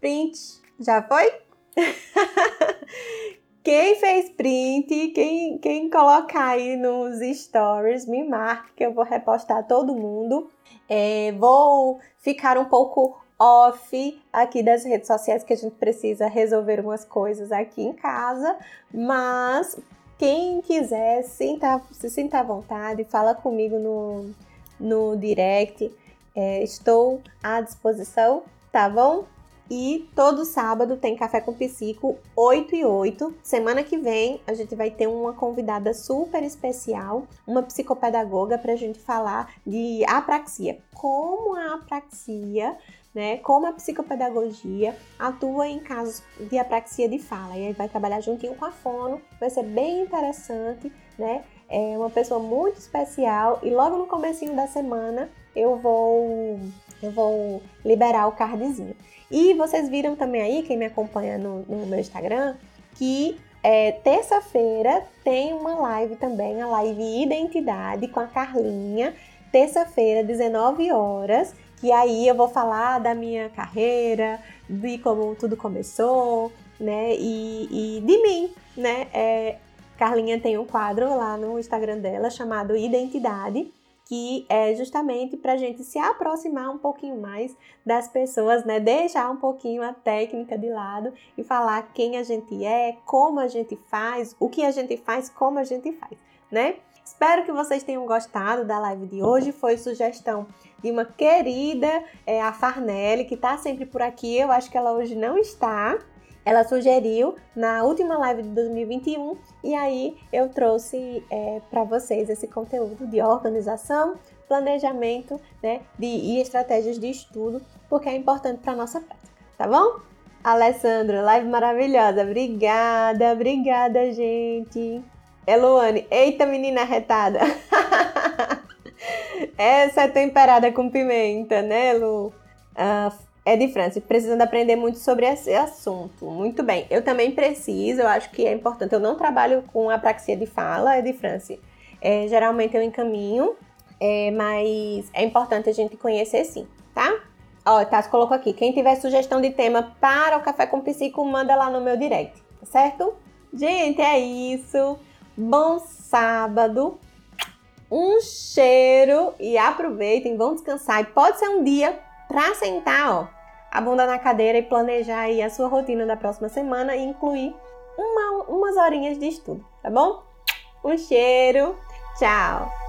Print, já foi? Quem fez print, quem, quem colocar aí nos stories, me marque que eu vou repostar todo mundo. É, vou ficar um pouco off aqui das redes sociais que a gente precisa resolver umas coisas aqui em casa, mas quem quiser, sinta, se sinta à vontade, fala comigo no, no direct. É, estou à disposição, tá bom? E todo sábado tem Café com Psico, 8 e 8. Semana que vem a gente vai ter uma convidada super especial, uma psicopedagoga, para a gente falar de apraxia. Como a apraxia né, como a psicopedagogia atua em casos de apraxia de fala. E aí vai trabalhar juntinho com a fono, vai ser bem interessante, né? É uma pessoa muito especial e logo no comecinho da semana eu vou eu vou liberar o cardzinho. E vocês viram também aí, quem me acompanha no, no meu Instagram, que é, terça-feira tem uma live também, a live Identidade com a Carlinha. Terça-feira, 19 horas. E aí eu vou falar da minha carreira, de como tudo começou, né? E, e de mim, né? É, Carlinha tem um quadro lá no Instagram dela chamado Identidade que é justamente para a gente se aproximar um pouquinho mais das pessoas, né? Deixar um pouquinho a técnica de lado e falar quem a gente é, como a gente faz, o que a gente faz, como a gente faz, né? Espero que vocês tenham gostado da live de hoje. Foi sugestão de uma querida, é, a Farnelli, que está sempre por aqui. Eu acho que ela hoje não está, ela sugeriu na última live de 2021 e aí eu trouxe é, para vocês esse conteúdo de organização, planejamento né, de, e estratégias de estudo, porque é importante para nossa prática, tá bom? Alessandro, live maravilhosa, obrigada, obrigada, gente. Eloane, eita menina retada. Essa é temperada com pimenta, né, Lu? Uh, é de França, precisando aprender muito sobre esse assunto. Muito bem. Eu também preciso, eu acho que é importante. Eu não trabalho com apraxia de fala, é de França. É, geralmente eu encaminho, é, mas é importante a gente conhecer sim, tá? Ó, Tassi colocou aqui. Quem tiver sugestão de tema para o Café com Psico, manda lá no meu direct, tá certo? Gente, é isso. Bom sábado. Um cheiro e aproveitem, vão descansar. E pode ser um dia para sentar, ó, a bunda na cadeira e planejar aí a sua rotina da próxima semana e incluir uma, umas horinhas de estudo, tá bom? Um cheiro. Tchau.